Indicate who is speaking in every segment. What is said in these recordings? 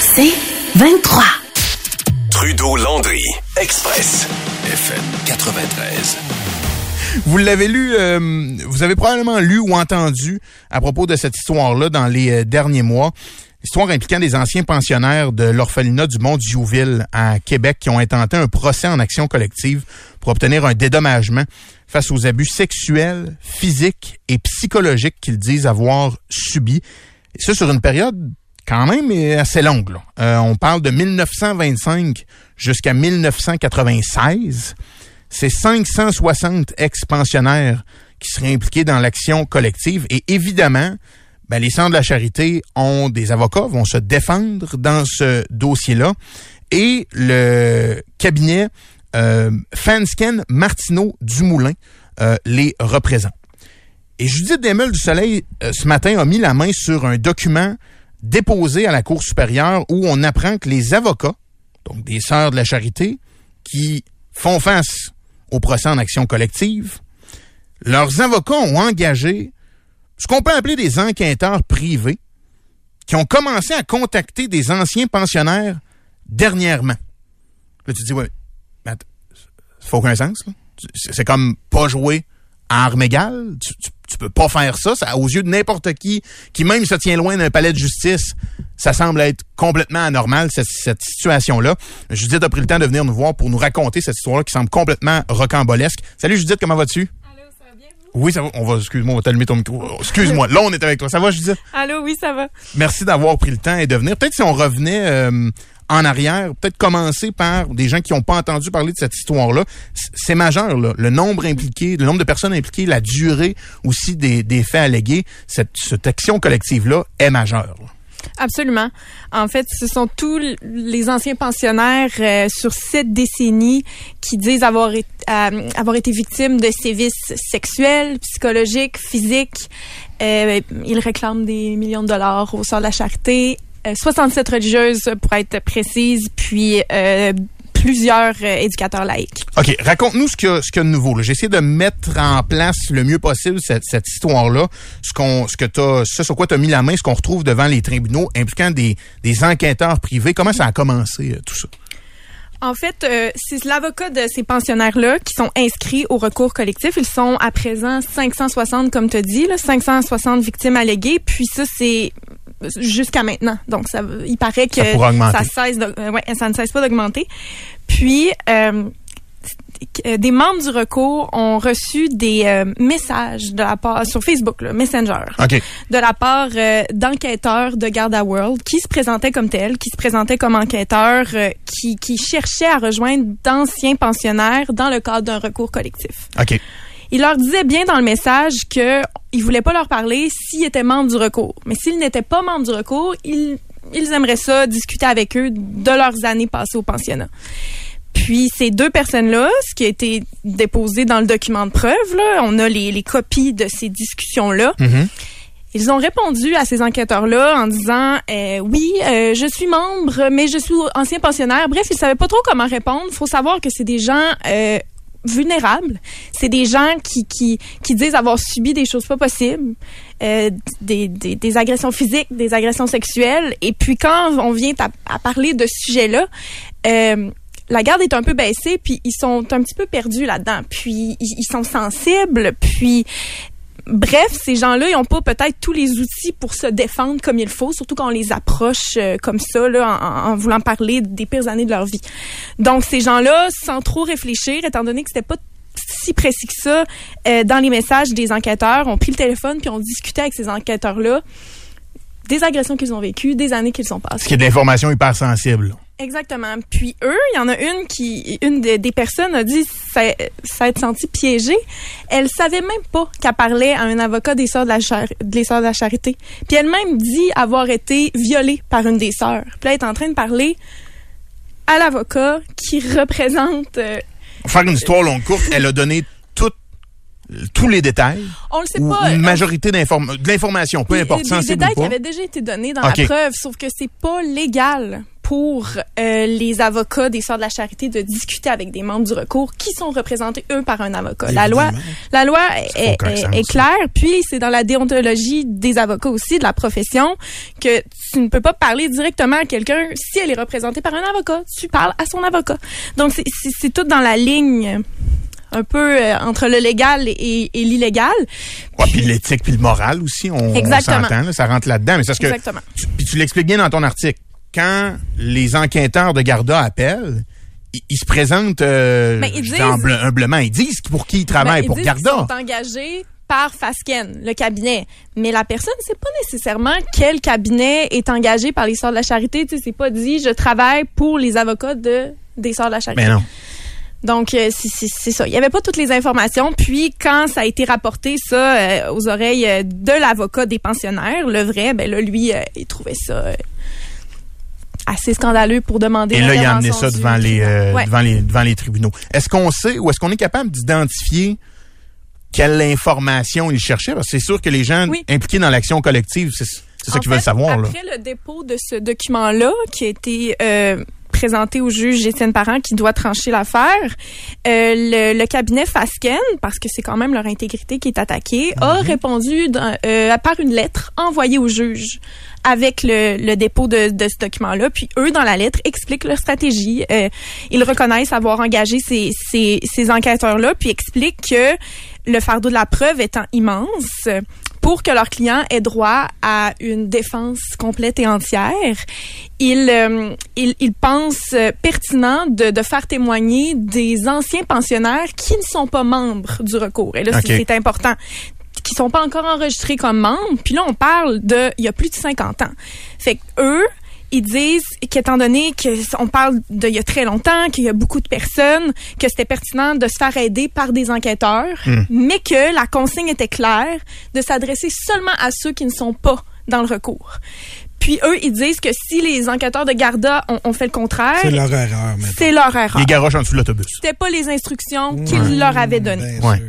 Speaker 1: C'est 23.
Speaker 2: Trudeau-Landry, Express, FM 93.
Speaker 3: Vous l'avez lu, euh, vous avez probablement lu ou entendu à propos de cette histoire-là dans les euh, derniers mois. Histoire impliquant des anciens pensionnaires de l'orphelinat du Mont Diouville à Québec qui ont intenté un procès en action collective pour obtenir un dédommagement face aux abus sexuels, physiques et psychologiques qu'ils disent avoir subis. Et ça sur une période quand même assez longue. là. Euh, on parle de 1925 jusqu'à 1996 c'est 560 ex-pensionnaires qui seraient impliqués dans l'action collective. Et évidemment, ben, les centres de la charité ont des avocats, vont se défendre dans ce dossier-là. Et le cabinet euh, Fansken Martineau Dumoulin euh, les représente. Et Judith Desmeules du Soleil, euh, ce matin, a mis la main sur un document déposé à la Cour supérieure où on apprend que les avocats, donc des sœurs de la charité, qui font face au procès en action collective, leurs avocats ont engagé ce qu'on peut appeler des enquêteurs privés qui ont commencé à contacter des anciens pensionnaires dernièrement. Là, tu te dis, ouais, ça fait aucun sens. C'est comme pas jouer à armes égales? Tu, tu, tu peux pas faire ça. ça. Aux yeux de n'importe qui, qui même se tient loin d'un palais de justice, ça semble être complètement anormal, cette, cette situation-là. Judith a pris le temps de venir nous voir pour nous raconter cette histoire-là qui semble complètement rocambolesque. Salut Judith, comment vas-tu?
Speaker 4: Allô, ça va bien, vous?
Speaker 3: Oui, ça va. On va, excuse-moi, on va t'allumer ton micro. Oh, Excuse-moi. Là, on est avec toi. Ça va, Judith?
Speaker 4: Allô, oui, ça va.
Speaker 3: Merci d'avoir pris le temps et de venir. Peut-être si on revenait euh, en arrière, peut-être commencer par des gens qui n'ont pas entendu parler de cette histoire-là. C'est majeur. Le nombre impliqué, le nombre de personnes impliquées, la durée aussi des, des faits allégués. Cette, cette action collective-là est majeure.
Speaker 4: Absolument. En fait, ce sont tous les anciens pensionnaires euh, sur sept décennies qui disent avoir, été- euh, avoir été victimes de sévices sexuels, psychologiques, physiques. Euh, ils réclament des millions de dollars au sort de la charité. Euh, 67 religieuses, pour être précise, puis euh, plusieurs euh, éducateurs laïcs.
Speaker 3: OK, raconte-nous ce qu'il y, qu'il y a de nouveau. là. J'ai essayé de mettre en place le mieux possible cette, cette histoire-là, ce qu'on, ce que t'as, ce sur quoi tu as mis la main, ce qu'on retrouve devant les tribunaux impliquant des, des enquêteurs privés. Comment ça a commencé, euh, tout ça?
Speaker 4: En fait, euh, c'est l'avocat de ces pensionnaires-là qui sont inscrits au recours collectif. Ils sont à présent 560, comme tu as dit, là, 560 victimes alléguées. Puis ça, c'est jusqu'à maintenant. Donc, ça, il paraît que
Speaker 3: Ça pourra augmenter.
Speaker 4: ça, cesse de- euh, ouais, ça ne cesse pas d'augmenter. Puis, euh, des membres du recours ont reçu des euh, messages de la part sur Facebook, là, Messenger de la part euh, d'enquêteurs de Garda World qui se présentaient comme tels, qui se présentaient comme enquêteurs, euh, qui, qui cherchaient à rejoindre d'anciens pensionnaires dans le cadre d'un recours collectif.
Speaker 3: OK.
Speaker 4: Il leur disait bien dans le message que il voulait pas leur parler s'ils étaient membres du recours. Mais s'ils n'étaient pas membres du recours, ils, ils aimeraient ça discuter avec eux de leurs années passées au pensionnat. Puis ces deux personnes-là, ce qui a été déposé dans le document de preuve, là, on a les, les copies de ces discussions-là.
Speaker 3: Mhm.
Speaker 4: Ils ont répondu à ces enquêteurs-là en disant euh, oui, euh, je suis membre, mais je suis ancien pensionnaire. Bref, ils savaient pas trop comment répondre. Il faut savoir que c'est des gens euh, vulnérables. C'est des gens qui, qui, qui disent avoir subi des choses pas possibles, euh, des, des, des agressions physiques, des agressions sexuelles. Et puis quand on vient à, à parler de ce sujet-là, euh, la garde est un peu baissée, puis ils sont un petit peu perdus là-dedans. Puis ils, ils sont sensibles, puis Bref, ces gens-là, ils n'ont pas peut-être tous les outils pour se défendre comme il faut, surtout quand on les approche euh, comme ça, là, en, voulant parler des pires années de leur vie. Donc, ces gens-là, sans trop réfléchir, étant donné que c'était pas si précis que ça, euh, dans les messages des enquêteurs, ont pris le téléphone puis ont discuté avec ces enquêteurs-là des agressions qu'ils ont vécues, des années qu'ils ont
Speaker 3: Ce
Speaker 4: passées.
Speaker 3: qui est de l'information hyper sensible.
Speaker 4: Exactement. Puis eux, il y en a une qui, une des, des personnes a dit ça, ça être senti piégée. Elle savait même pas qu'elle parlait à un avocat des sœurs de la, char- des sœurs de la charité. Puis elle-même dit avoir été violée par une des sœurs. Puis là, elle est en train de parler à l'avocat qui représente. euh,
Speaker 3: Pour faire une histoire longue courte, elle a donné tout- tous les détails.
Speaker 4: on le sait
Speaker 3: ou
Speaker 4: pas.
Speaker 3: une majorité d'inform- de l'information, peu
Speaker 4: Des-
Speaker 3: importe,
Speaker 4: des
Speaker 3: sensible
Speaker 4: détails qui avaient déjà été donnés dans la preuve, sauf que c'est pas légal pour euh, les avocats des Sœurs de la Charité de discuter avec des membres du recours qui sont représentés eux par un avocat. La loi, la loi est, est- est claire, puis c'est dans la déontologie des avocats aussi de la profession que tu ne peux pas parler directement à quelqu'un si elle est représentée par un avocat. Tu parles à son avocat. Donc c'est- tout dans la ligne un peu euh, entre le légal et, et l'illégal.
Speaker 3: Ouais, puis l'éthique puis le moral aussi, on, on s'entend, là, ça rentre là-dedans. Mais c'est parce que
Speaker 4: Exactement.
Speaker 3: tu- puis tu l'expliques bien dans ton article. Quand les enquêteurs de Garda appellent, ils, ils se présentent euh,
Speaker 4: Ben, ils disent-
Speaker 3: humble- humblement, ils disent pour qui ils travaillent,
Speaker 4: Ben, ils
Speaker 3: pour
Speaker 4: disent
Speaker 3: Garda.
Speaker 4: qu'ils sont engagés par Fasken, le cabinet. Mais la personne ne sait pas nécessairement quel cabinet est engagé par les Sœurs de la Charité. Tu sais, c'est pas dit je travaille pour les avocats de des Sœurs de la Charité.
Speaker 3: Mais Ben non.
Speaker 4: Donc, euh, c'est- c'est c'est ça. Il y avait pas toutes les informations. Puis, quand ça a été rapporté, ça, euh, aux oreilles de l'avocat des pensionnaires, le vrai, ben là, lui, il trouvait ça assez scandaleux pour demander
Speaker 3: Et là, il a amené ça devant les, euh,
Speaker 4: Ouais.
Speaker 3: devant les, devant les tribunaux. Est-ce qu'on sait ou est-ce qu'on est capable d'identifier quelle information il cherchait? Parce que c'est sûr que les gens
Speaker 4: Oui.
Speaker 3: impliqués dans l'action collective, c'est ça qu'ils veulent savoir. Là.
Speaker 4: Après le dépôt de ce document-là, qui a été euh, présenté au juge Étienne Parent, qui doit trancher l'affaire, euh, le, le cabinet Fasken, parce que c'est quand même leur intégrité qui est attaquée, a répondu dans- euh, par une lettre envoyée au juge avec le, le dépôt de, de ce document-là. Puis eux, dans la lettre, expliquent leur stratégie. Euh, ils reconnaissent avoir engagé ces, ces, ces enquêteurs-là, puis expliquent que le fardeau de la preuve étant immense, pour que leurs clients aient droit à une défense complète et entière, ils, euh, euh, pertinent de, de faire témoigner des anciens pensionnaires qui ne sont pas membres du recours. Et là, c'est-
Speaker 3: Ok.
Speaker 4: c'est important qui sont pas encore enregistrés comme membres. Puis là, on parle de il y a plus de 50 ans. Fait que eux, ils disent qu'étant donné que on parle de il y a très longtemps, qu'il y a beaucoup de personnes, que c'était pertinent de se faire aider par des enquêteurs, mais que la consigne était claire de s'adresser seulement à ceux qui ne sont pas dans le recours. Puis eux, ils disent que si les enquêteurs de Garda ont, ont fait le contraire,
Speaker 5: C'est leur erreur, maintenant.
Speaker 4: c'est leur erreur.
Speaker 3: Les garoches en dessous de l'autobus.
Speaker 4: C'était pas les instructions qu'ils leur avaient données.
Speaker 5: Bien
Speaker 3: Ouais.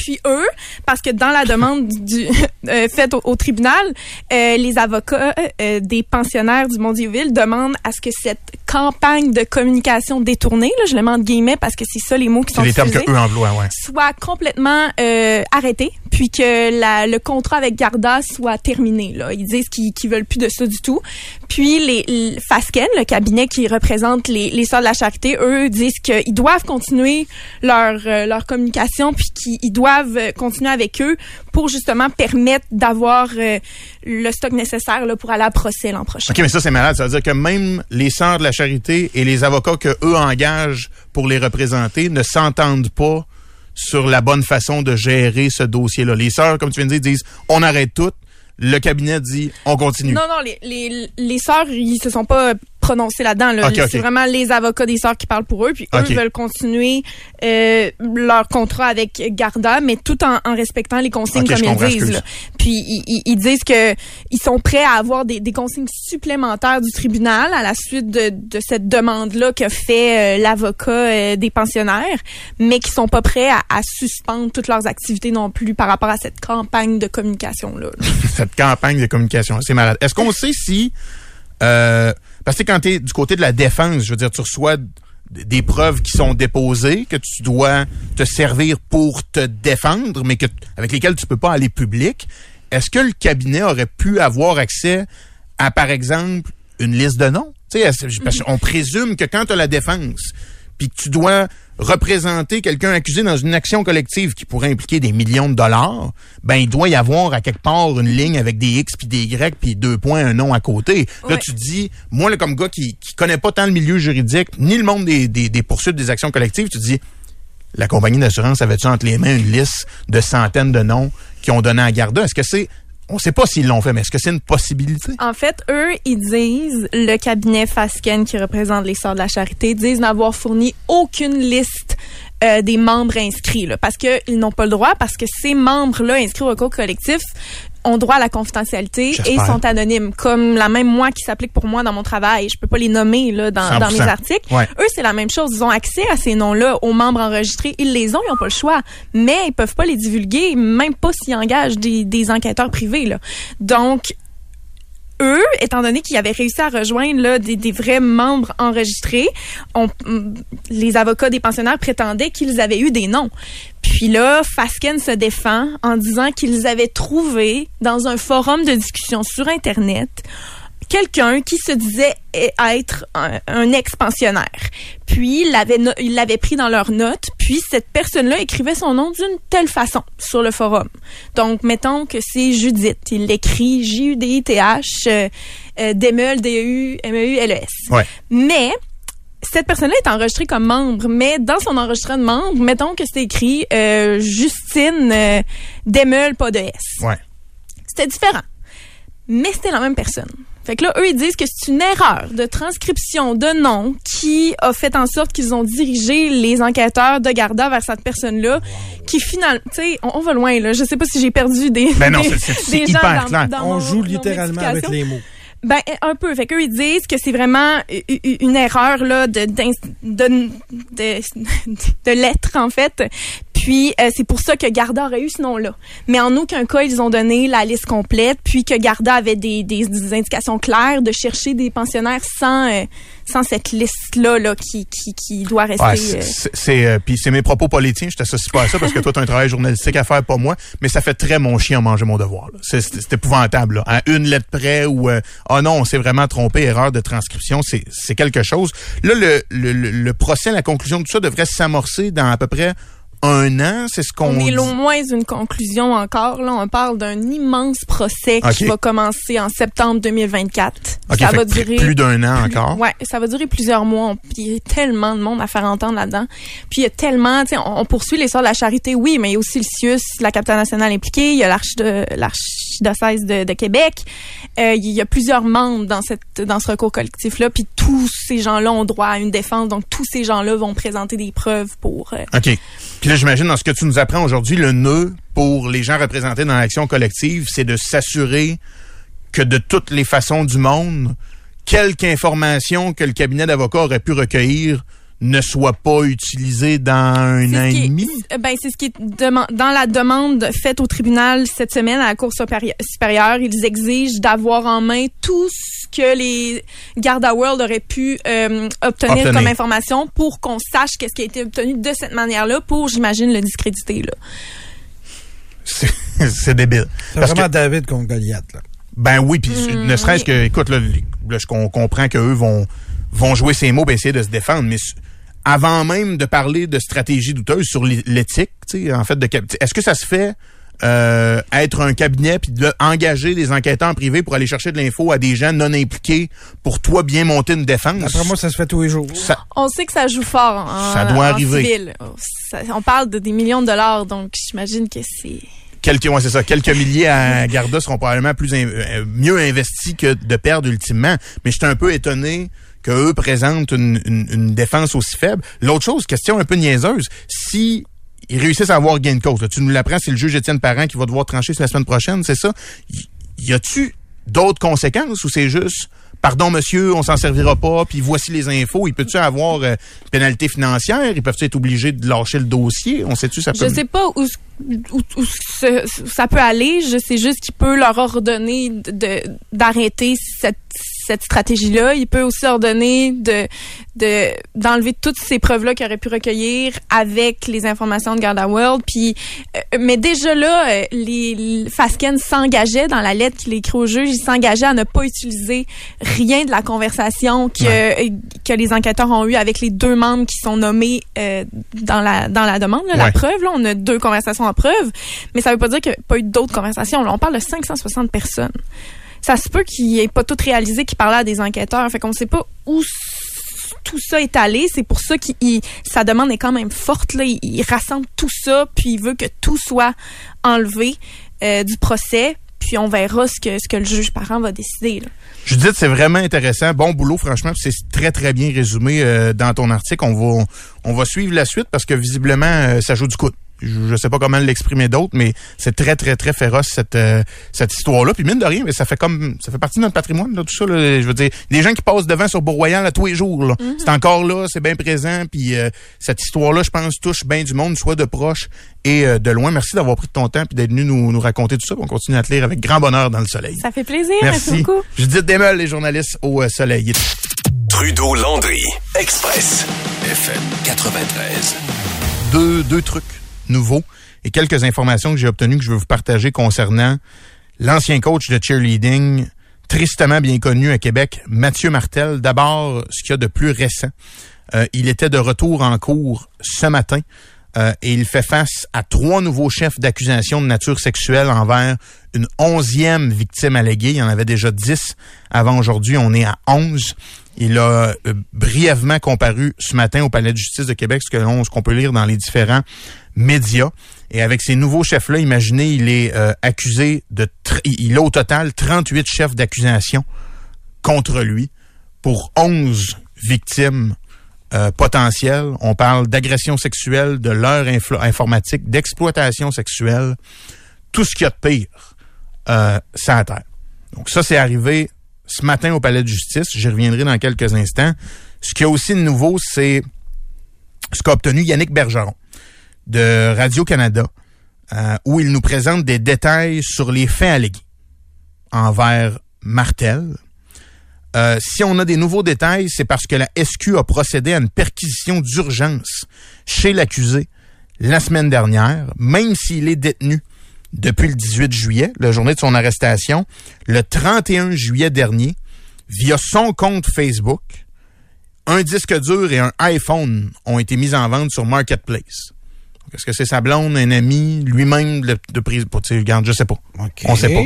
Speaker 4: Puis eux, parce que dans la demande du, euh, faite au, au tribunal, euh, les avocats euh, des pensionnaires du Mondiouville demandent à ce que cette campagne de communication détournée, là, je le mets entre guillemets parce que c'est ça les mots qui
Speaker 3: C'est
Speaker 4: sont
Speaker 3: les termes
Speaker 4: utilisés,
Speaker 3: qu'eux emploient, ouais.
Speaker 4: soit complètement euh, arrêté, puis que la, le contrat avec Garda soit terminé. Là. Ils disent qu'ils qu'ils veulent plus de ça du tout. Puis les, les Fasken, le cabinet qui représente les, les Sœurs de la Charité, eux disent qu'ils doivent continuer leur, euh, leur communication, puis qu'ils doivent euh, continuer avec eux pour justement permettre d'avoir euh, le stock nécessaire là, pour aller à procès l'an prochain.
Speaker 3: OK, mais ça, c'est malade. Ça veut dire que même les sœurs de la charité et les avocats que eux engagent pour les représenter ne s'entendent pas sur la bonne façon de gérer ce dossier-là. Les sœurs, comme tu viens de dire, disent on arrête tout. Le cabinet dit on continue.
Speaker 4: Non, non, les, les, les sœurs, ils se sont pas là-dedans. Là. C'est vraiment les avocats des sœurs qui parlent pour eux. Puis eux veulent continuer euh, leur contrat avec Garda, mais tout en, en respectant les consignes comme ils disent. là. Puis ils, ils- ils disent que ils sont prêts à avoir des, des consignes supplémentaires du tribunal à la suite de, de cette demande-là que fait euh, l'avocat euh, des pensionnaires, mais qui sont pas prêts à, à suspendre toutes leurs activités non plus par rapport à cette campagne de communication-là. là.
Speaker 3: cette campagne de communication. C'est malade. Est-ce qu'on sait si... Euh, parce que quand tu es du côté de la défense, je veux dire, tu reçois des preuves qui sont déposées, que tu dois te servir pour te défendre, mais que avec lesquelles tu peux pas aller public. Est-ce que le cabinet aurait pu avoir accès à, par exemple, une liste de noms? Tu sais, est-ce- parce qu'on présume que quand tu as la défense, puis que tu dois représenter quelqu'un accusé dans une action collective qui pourrait impliquer des millions de dollars, ben il doit y avoir à quelque part une ligne avec des X puis des Y puis deux points, un nom à côté. Là, tu dis, moi, là, comme gars qui, qui connaît pas tant le milieu juridique, ni le monde des, des, des poursuites des actions collectives, tu dis, la compagnie d'assurance avait-tu entre les mains une liste de centaines de noms qui ont donné à Garda? Est-ce que c'est on sait pas s'ils l'ont fait, mais est-ce que c'est une possibilité?
Speaker 4: En fait, eux, ils disent, le cabinet Fasken qui représente les de la Charité, disent n'avoir fourni aucune liste euh, des membres inscrits, parce qu'ils n'ont pas le droit, parce que ces membres-là inscrits au recours collectif ont droit à la confidentialité et sont anonymes, comme la même moi qui s'applique pour moi dans mon travail. Je peux pas les nommer là dans, dans mes
Speaker 3: 100%.
Speaker 4: articles.
Speaker 3: Ouais.
Speaker 4: Eux, c'est la même chose. Ils ont accès à ces noms-là aux membres enregistrés. Ils les ont, ils ont pas le choix. Mais ils peuvent pas les divulguer, même pas s'ils engagent des, des enquêteurs privés. Là. Donc, eux, étant donné qu'ils avaient réussi à rejoindre là, des, vrais membres enregistrés, les avocats des pensionnaires prétendaient qu'ils avaient eu des noms. Puis là, Fasken se défend en disant qu'ils avaient trouvé dans un forum de discussion sur Internet quelqu'un qui se disait être un, un ex-pensionnaire. Puis, il l'avait no- il l'avait pris dans leurs notes. Puis, cette personne-là écrivait son nom d'une telle façon sur le forum. Donc, mettons que c'est Judith. Il l'écrit J-U-D-I-T-H, euh, euh, Demeul, D-E-U-M-E-U-L-E-S.
Speaker 3: Ouais.
Speaker 4: Mais, cette personne-là est enregistrée comme membre, mais dans son enregistrement de membre, mettons que c'est écrit euh, Justine euh, Demeul, pas de S.
Speaker 3: Ouais.
Speaker 4: C'était différent. Mais c'était la même personne. Fait que là, eux, ils disent que c'est une erreur de transcription de nom qui a fait en sorte qu'ils ont dirigé les enquêteurs de Garda vers cette personne-là, qui finalement, tu sais, on, on va loin, là. Je sais pas si j'ai perdu des,
Speaker 3: Ben non,
Speaker 4: des, gens
Speaker 3: hyper
Speaker 4: dans-
Speaker 3: clair.
Speaker 4: dans
Speaker 5: On
Speaker 4: mon-
Speaker 5: joue littéralement avec les mots.
Speaker 4: Ben, un peu. Fait qu'eux, ils disent que c'est vraiment une erreur, là, de, de, de, de lettres, en fait. Puis, euh, c'est pour ça que Garda aurait eu ce nom-là. Mais en aucun cas, ils ont donné la liste complète, puis que Garda avait des, des, des indications claires de chercher des pensionnaires sans, euh, sans cette liste-là, là, qui, qui, qui doit rester...
Speaker 3: Ouais,
Speaker 4: euh,
Speaker 3: c'est- euh, puis c'est mes propos politiques, je t'associe pas à ça parce que toi tu as un travail journalistique à faire pas moi, mais ça fait très mon chien manger mon devoir. C'est épouvantable là. À une lettre près ou euh, ah non, on s'est vraiment trompé, erreur de transcription, c'est c'est quelque chose. Là le, le, le, le procès, la conclusion de tout ça devrait s'amorcer dans à peu près un an, c'est ce qu'on
Speaker 4: On est au moins d'une conclusion encore. Là, on parle d'un immense procès qui va commencer en septembre 2024.
Speaker 3: Ok,
Speaker 4: ça va durer
Speaker 3: plus d'un an encore.
Speaker 4: Ouais, ça va durer plusieurs mois. Puis il y a tellement de monde à faire entendre là-dedans. Puis il y a tellement, tu sais, on, on poursuit les sorts de la charité, oui, mais il y a aussi le CIUS, la capitale nationale impliquée, il y a l'archi de l'archidiocèse de, de Québec. Euh, il y a plusieurs membres dans cette dans ce recours collectif là. Puis tous ces gens-là ont droit à une défense. Donc tous ces gens-là vont présenter des preuves pour. euh,
Speaker 3: OK. Puis là, j'imagine, dans ce que tu nous apprends aujourd'hui, le nœud pour les gens représentés dans l'action collective, c'est de s'assurer que de toutes les façons du monde, quelque information que le cabinet d'avocats aurait pu recueillir ne soit pas utilisée dans un
Speaker 4: C'est
Speaker 3: an
Speaker 4: ce
Speaker 3: et
Speaker 4: qui est-
Speaker 3: demi?
Speaker 4: euh, Ben, c'est ce qui est dans la demande faite au tribunal cette semaine à la Cour supérie- supérieure. Ils exigent d'avoir en main tout ce que les Garda World auraient pu euh, obtenir,
Speaker 3: Obtenir.
Speaker 4: comme information pour qu'on sache qu'est-ce qui a été obtenu de cette manière-là pour, j'imagine, le discréditer. Là.
Speaker 3: C'est débile.
Speaker 5: C'est
Speaker 3: Parce
Speaker 5: vraiment
Speaker 3: que,
Speaker 5: David contre Goliath. Là.
Speaker 3: ben oui, puis
Speaker 4: Mm,
Speaker 3: ne serait-ce
Speaker 4: oui.
Speaker 3: que, écoute, là, là, je com- comprends qu'eux vont, vont jouer ces mots, ben essayer de se défendre, mais avant même de parler de stratégie douteuse sur l'é- l'éthique, tu sais, en fait, de est-ce que ça se fait euh, être un cabinet puis de engager des enquêteurs privés pour aller chercher de l'info à des gens non impliqués pour toi bien monter une défense?
Speaker 5: Après moi, ça se fait tous les jours.
Speaker 3: Ça-
Speaker 4: On sait que ça joue fort en,
Speaker 3: Ça doit
Speaker 4: en
Speaker 3: arriver.
Speaker 4: civil. Ça- on parle de des millions de dollars, donc j'imagine que c'est...
Speaker 3: quelques, ouais, c'est ça, quelques milliers à Garda seront probablement plus in- euh, mieux investis que de perdre ultimement. Mais j'étais un peu étonné qu'eux présentent une, une, une défense aussi faible. L'autre chose, question un peu niaiseuse, si ils réussissent à avoir gain de cause, là, tu nous l'apprends, c'est le juge Étienne Parent qui va devoir trancher la semaine prochaine, c'est ça? Y, y a-tu d'autres conséquences ou c'est juste Pardon, monsieur, on s'en servira pas, puis voici les infos. Il peut-tu avoir euh, pénalité financière? Ils peuvent-tu être obligés de lâcher le dossier? On sait-tu ça peut...
Speaker 4: Je sais pas où, où, où ça peut aller. Je sais juste qu'il peut leur ordonner de d'arrêter cette cette stratégie-là. Il peut aussi ordonner de de d'enlever toutes ces preuves-là qu'il aurait pu recueillir avec les informations de Garda World. Puis, euh, mais déjà là, euh, les, les Fasken s'engageait dans la lettre qu'il écrit au juge. Il s'engageait à ne pas utiliser rien de la conversation que euh, que les enquêteurs ont eu avec les deux membres qui sont nommés euh, dans la dans la demande. là,
Speaker 3: Ouais.
Speaker 4: La preuve, là, on a deux conversations en preuve, mais ça veut pas dire qu'il n'y a pas eu d'autres conversations. Là, on parle de 560 personnes. Ça se peut qu'il ait pas tout réalisé qu'il parlait à des enquêteurs. Fait qu'on sait pas où tout ça est allé. C'est pour ça il- sa demande est quand même forte. Là. Il, rassemble tout ça, puis il veut que tout soit enlevé euh, du procès. puis on verra ce que, ce que le juge parent va décider. Là.
Speaker 3: Judith, c'est vraiment intéressant. Bon boulot, franchement. C'est très, très bien résumé euh, dans ton article. On va, on va suivre la suite parce que visiblement, euh, ça joue du coup. Je, sais pas comment l'exprimer d'autre, mais c'est très, très, très féroce cette, euh, cette histoire-là. Puis mine de rien, mais ça fait comme ça fait partie de notre patrimoine, là, tout ça. Là, je veux dire, des gens qui passent devant sur Beau-Royal à tous les jours. là. C'est encore là, c'est bien présent. Puis euh, cette histoire-là, je pense, touche bien du monde, soit de proche et euh, de loin. Merci d'avoir pris de ton temps puis d'être venu nous, nous raconter tout ça. On continue à te lire avec grand bonheur dans le soleil.
Speaker 4: Ça fait plaisir. Merci,
Speaker 3: Merci.
Speaker 4: beaucoup.
Speaker 3: Judith Desmeules, les journalistes au euh, soleil.
Speaker 2: Trudeau-Landry, Express, FM 93.
Speaker 3: deux, deux trucs nouveaux et quelques informations que j'ai obtenues que je veux vous partager concernant l'ancien coach de cheerleading, tristement bien connu à Québec, Mathieu Martel. D'abord, ce qu'il y a de plus récent. Euh, il était de retour en cours ce matin euh, et il fait face à trois nouveaux chefs d'accusation de nature sexuelle envers une onzième victime alléguée. Il y en avait déjà dix avant aujourd'hui. On est à onze. Il a euh, brièvement comparu ce matin au Palais de justice de Québec, ce qu'on peut lire dans les différents médias. Et avec ces nouveaux chefs-là, imaginez, il est euh, accusé de... Il a au total 38 chefs d'accusation contre lui pour 11 victimes euh, potentielles. On parle d'agression sexuelle, de inflo- informatique, d'exploitation sexuelle, tout ce qu'il y a de pire euh, terre. Donc ça, c'est arrivé ce matin au Palais de justice. J'y reviendrai dans quelques instants. Ce qui est aussi de nouveau, c'est ce qu'a obtenu Yannick Bergeron de Radio-Canada, euh, où il nous présente des détails sur les faits allégués envers Martel. Euh, si on a des nouveaux détails, c'est parce que la SQ a procédé à une perquisition d'urgence chez l'accusé la semaine dernière, même s'il est détenu depuis le 18 juillet, la journée de son arrestation, le 31 juillet dernier, via son compte Facebook, un disque dur et un iPhone ont été mis en vente sur Marketplace. Est-ce que c'est sa blonde, un ami, lui-même de, de prise pour regarde, je sais pas.
Speaker 5: OK.
Speaker 3: On sait pas.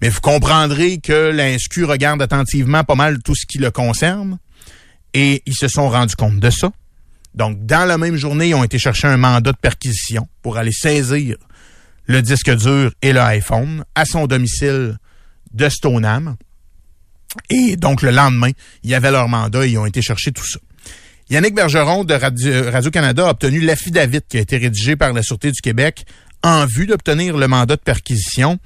Speaker 3: Mais vous comprendrez que l'INSQ regarde attentivement pas mal tout ce qui le concerne et ils se sont rendus compte de ça. Donc, dans la même journée, ils ont été chercher un mandat de perquisition pour aller saisir le disque dur et le iPhone à son domicile de Stoneham. Et donc, le lendemain, il y avait leur mandat et ils ont été chercher tout ça. Yannick Bergeron de Radio- Radio-Canada a obtenu l'affidavit qui a été rédigé par la Sûreté du Québec en vue d'obtenir le mandat de perquisition.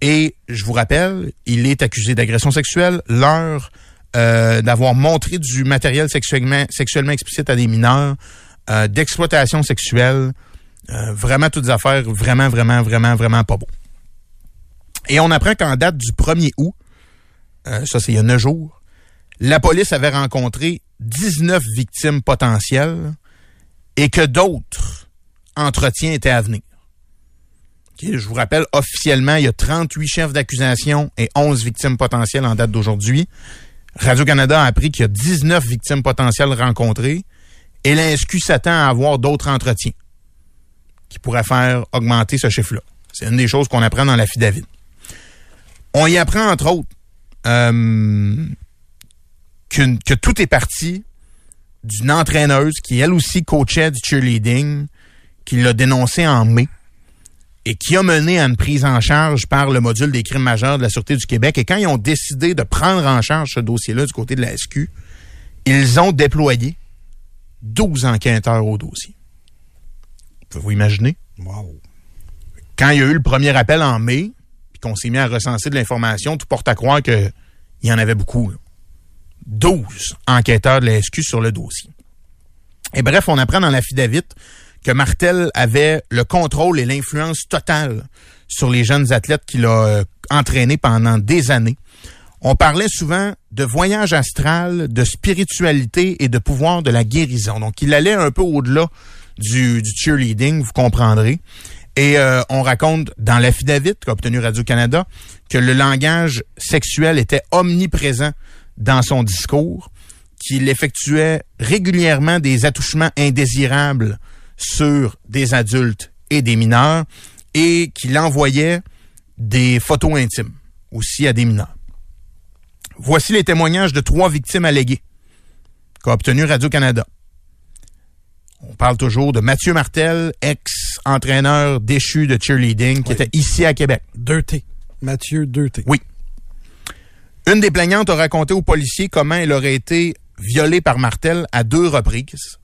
Speaker 3: Et je vous rappelle, il est accusé d'agression sexuelle, l'heure euh, d'avoir montré du matériel sexuellement, sexuellement explicite à des mineurs, euh, d'exploitation sexuelle, euh, vraiment toutes affaires vraiment, vraiment, vraiment, vraiment pas beau. Et on apprend qu'en date du 1er août, euh, ça c'est il y a neuf jours, la police avait rencontré 19 victimes potentielles et que d'autres entretiens étaient à venir. Je vous rappelle, officiellement, il y a 38 chefs d'accusation et 11 victimes potentielles en date d'aujourd'hui. Radio-Canada a appris qu'il y a 19 victimes potentielles rencontrées et l'INSQ s'attend à avoir d'autres entretiens qui pourraient faire augmenter ce chiffre-là. C'est une des choses qu'on apprend dans l'affidavit. On y apprend, entre autres, euh, que tout est parti d'une entraîneuse qui, elle aussi, coachait du cheerleading, qui l'a dénoncé en mai et qui a mené à une prise en charge par le module des crimes majeurs de la Sûreté du Québec. Et quand ils ont décidé de prendre en charge ce dossier-là du côté de la SQ, ils ont déployé 12 enquêteurs au dossier. Pouvez-vous imaginer?
Speaker 5: Wow.
Speaker 3: Quand il y a eu le premier appel en mai, puis qu'on s'est mis à recenser de l'information, tout porte à croire qu'il y en avait beaucoup. là. 12 enquêteurs de la SQ sur le dossier. Et bref, on apprend dans l'affidavit que Martel avait le contrôle et l'influence totale sur les jeunes athlètes qu'il a euh, entraînés pendant des années. On parlait souvent de voyage astral, de spiritualité et de pouvoir de la guérison. Donc, il allait un peu au-delà du, cheerleading, vous comprendrez. Et euh, on raconte dans l'affidavit qu'a obtenu Radio-Canada que le langage sexuel était omniprésent dans son discours, qu'il effectuait régulièrement des attouchements indésirables sur des adultes et des mineurs et qu'il envoyait des photos intimes aussi à des mineurs. Voici les témoignages de trois victimes alléguées qu'a obtenu Radio-Canada. On parle toujours de Mathieu Martel, ex-entraîneur déchu de cheerleading, qui
Speaker 5: Oui.
Speaker 3: était ici à Québec.
Speaker 5: Deux T. Mathieu 2T.
Speaker 3: Oui. Une des plaignantes a raconté aux policiers comment elle aurait été violée par Martel à deux reprises.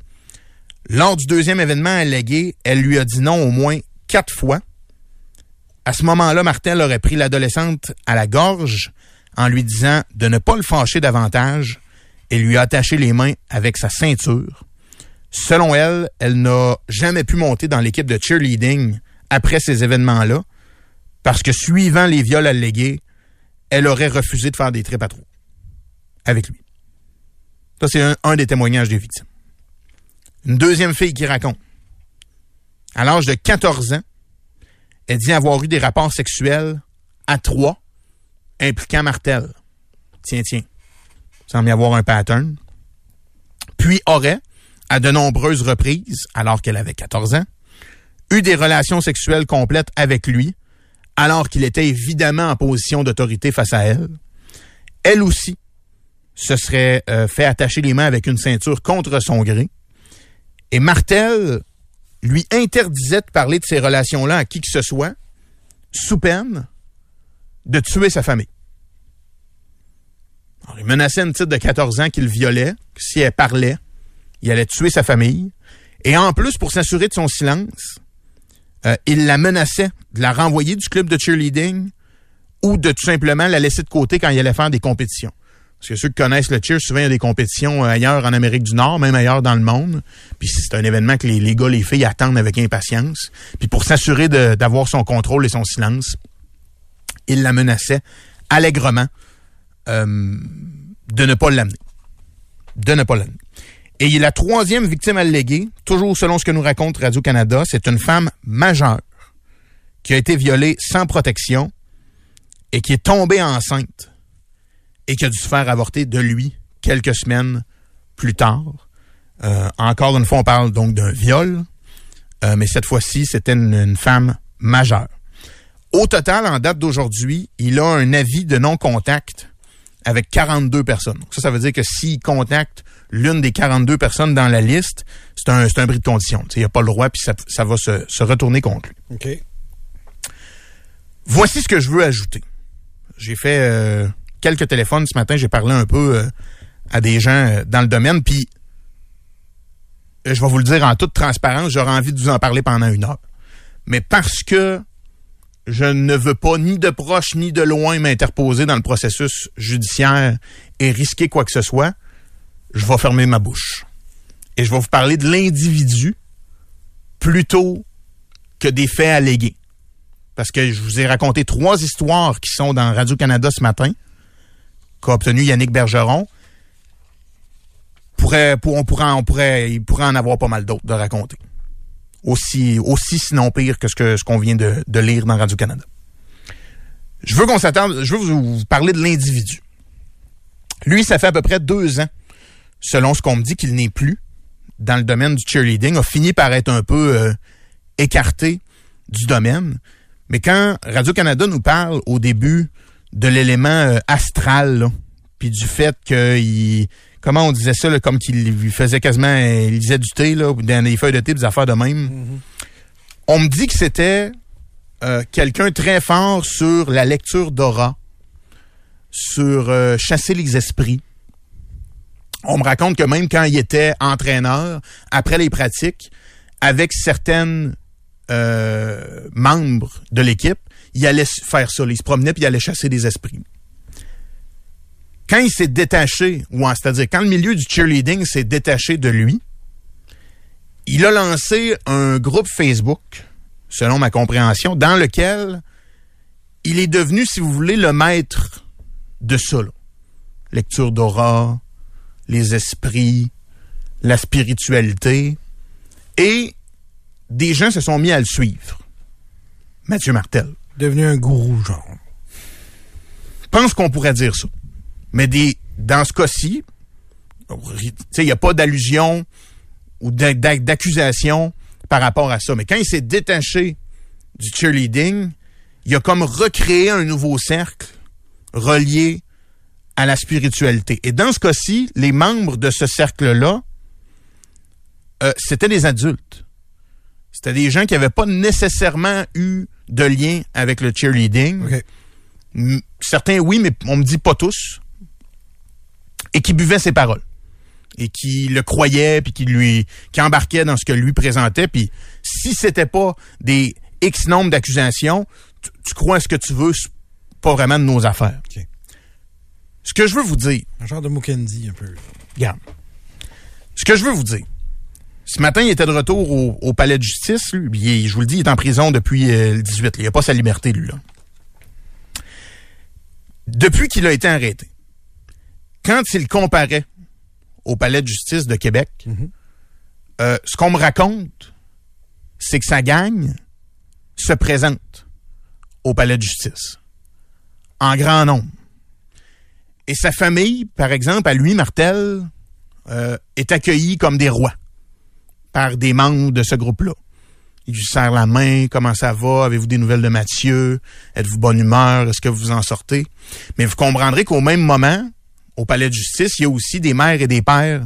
Speaker 3: Lors du deuxième événement allégué, elle lui a dit non au moins quatre fois. À ce moment-là, Martel aurait pris l'adolescente à la gorge en lui disant de ne pas le fâcher davantage et lui a attaché les mains avec sa ceinture. Selon elle, elle n'a jamais pu monter dans l'équipe de cheerleading après ces événements-là parce que suivant les viols allégués, elle aurait refusé de faire des trips à trop avec lui. Ça, c'est un, des témoignages des victimes. Une deuxième fille qui raconte. À l'âge de 14 ans, elle dit avoir eu des rapports sexuels à trois impliquant Martel. Tiens, tiens. Semble y avoir un pattern. Puis aurait, à de nombreuses reprises, alors qu'elle avait 14 ans, eu des relations sexuelles complètes avec lui, alors qu'il était évidemment en position d'autorité face à elle. Elle aussi se serait euh, fait attacher les mains avec une ceinture contre son gré. Et Martel lui interdisait de parler de ces relations-là à qui que ce soit, sous peine de tuer sa famille. Alors, il menaçait une petite de 14 ans qu'il violait, si elle parlait, il allait tuer sa famille. Et en plus, pour s'assurer de son silence, euh, il la menaçait de la renvoyer du club de cheerleading ou de tout simplement la laisser de côté quand il allait faire des compétitions. Parce que ceux qui connaissent le cheer, souvent il y a des compétitions ailleurs en Amérique du Nord, même ailleurs dans le monde. Puis c'est un événement que les, les gars, les filles attendent avec impatience. Puis pour s'assurer d'avoir son contrôle et son silence, il la menaçait allègrement euh, de ne pas l'amener. De ne pas l'amener. Et la troisième victime alléguée, toujours selon ce que nous raconte Radio-Canada, c'est une femme majeure qui a été violée sans protection et qui est tombée enceinte et qui a dû se faire avorter de lui quelques semaines plus tard. Euh, encore une fois, on parle donc d'un viol, euh, mais cette fois-ci, c'était une femme majeure. Au total, en date d'aujourd'hui, il a un avis de non-contact avec 42 personnes. Donc ça, ça veut dire que s'il contacte l'une des 42 personnes dans la liste, c'est un, c'est un bris de condition. Tu sais, Il n'a pas le droit, puis ça, ça va se, se retourner contre lui.
Speaker 5: OK.
Speaker 3: Voici ce que je veux ajouter. J'ai fait euh, quelques téléphones ce matin, j'ai parlé un peu euh, à des gens euh, dans le domaine, puis euh, je vais vous le dire en toute transparence, j'aurais envie de vous en parler pendant une heure. Mais parce que je ne veux pas ni de proche ni de loin m'interposer dans le processus judiciaire et risquer quoi que ce soit, je vais fermer ma bouche. Et je vais vous parler de l'individu plutôt que des faits allégués parce que je vous ai raconté trois histoires qui sont dans Radio-Canada ce matin, qu'a obtenu Yannick Bergeron. On il pourrait en avoir pas mal d'autres de raconter. Aussi, aussi sinon pire que ce que ce qu'on vient de, lire dans Radio-Canada. Je veux qu'on je veux vous, parler de l'individu. Lui, ça fait à peu près deux ans, selon ce qu'on me dit, qu'il n'est plus dans le domaine du cheerleading, a fini par être un peu euh, écarté du domaine. Mais quand Radio-Canada nous parle au début de l'élément euh, astral, puis du fait qu'il... Comment on disait ça, là, comme qu'il faisait quasiment... euh, Il lisait du thé, là, dans des feuilles de thé, des affaires de même. On me dit que c'était euh, quelqu'un très fort sur la lecture d'aura, sur euh, chasser les esprits. On me raconte que même quand il était entraîneur, après les pratiques, avec certaines euh, membres de l'équipe, il allait faire ça. Il se promenait puis il allait chasser des esprits. Quand il s'est détaché, ou c'est-à-dire quand le milieu du cheerleading s'est détaché de lui, il a lancé un groupe Facebook, selon ma compréhension, dans lequel il est devenu, si vous voulez, le maître de ça. là. Lecture d'aura, les esprits, la spiritualité. Et des gens se sont mis à le suivre. Mathieu Martel.
Speaker 5: Devenu un gourou, genre.
Speaker 3: Je pense qu'on pourrait dire ça. Mais des, dans ce cas-ci, il n'y a pas d'allusion ou d'a- d'a- d'accusation par rapport à ça. Mais quand il s'est détaché du cheerleading, il a comme recréé un nouveau cercle relié à la spiritualité. Et dans ce cas-ci, les membres de ce cercle-là, euh, c'était des adultes. C'était des gens qui n'avaient pas nécessairement eu de lien avec le cheerleading. Certains, oui, mais on me dit pas tous. Et qui buvaient ses paroles. Et qui le croyaient, puis qui lui, qui embarquaient dans ce que lui présentait. Puis si c'était pas des X nombre d'accusations, tu, tu crois à ce que tu veux, c'est pas vraiment de nos affaires. Ce que je veux vous dire,
Speaker 5: Un genre de Mukendi, un peu.
Speaker 3: Regarde. Ce que je veux vous dire. Ce matin, il était de retour au, au palais de justice. Lui. Il est- je vous le dis, il est en prison depuis euh, le 18. Il n'a pas sa liberté, lui. Là. Depuis qu'il a été arrêté, quand il comparait au palais de justice de Québec, euh, ce qu'on me raconte, c'est que sa gang se présente au palais de justice en grand nombre. Et sa famille, par exemple, à lui, Martel, euh, est accueilli comme des rois par des membres de ce groupe-là. Il lui serre la main, comment ça va, avez-vous des nouvelles de Mathieu, êtes-vous bonne humeur, est-ce que vous en sortez? Mais vous comprendrez qu'au même moment, au palais de justice, il y a aussi des mères et des pères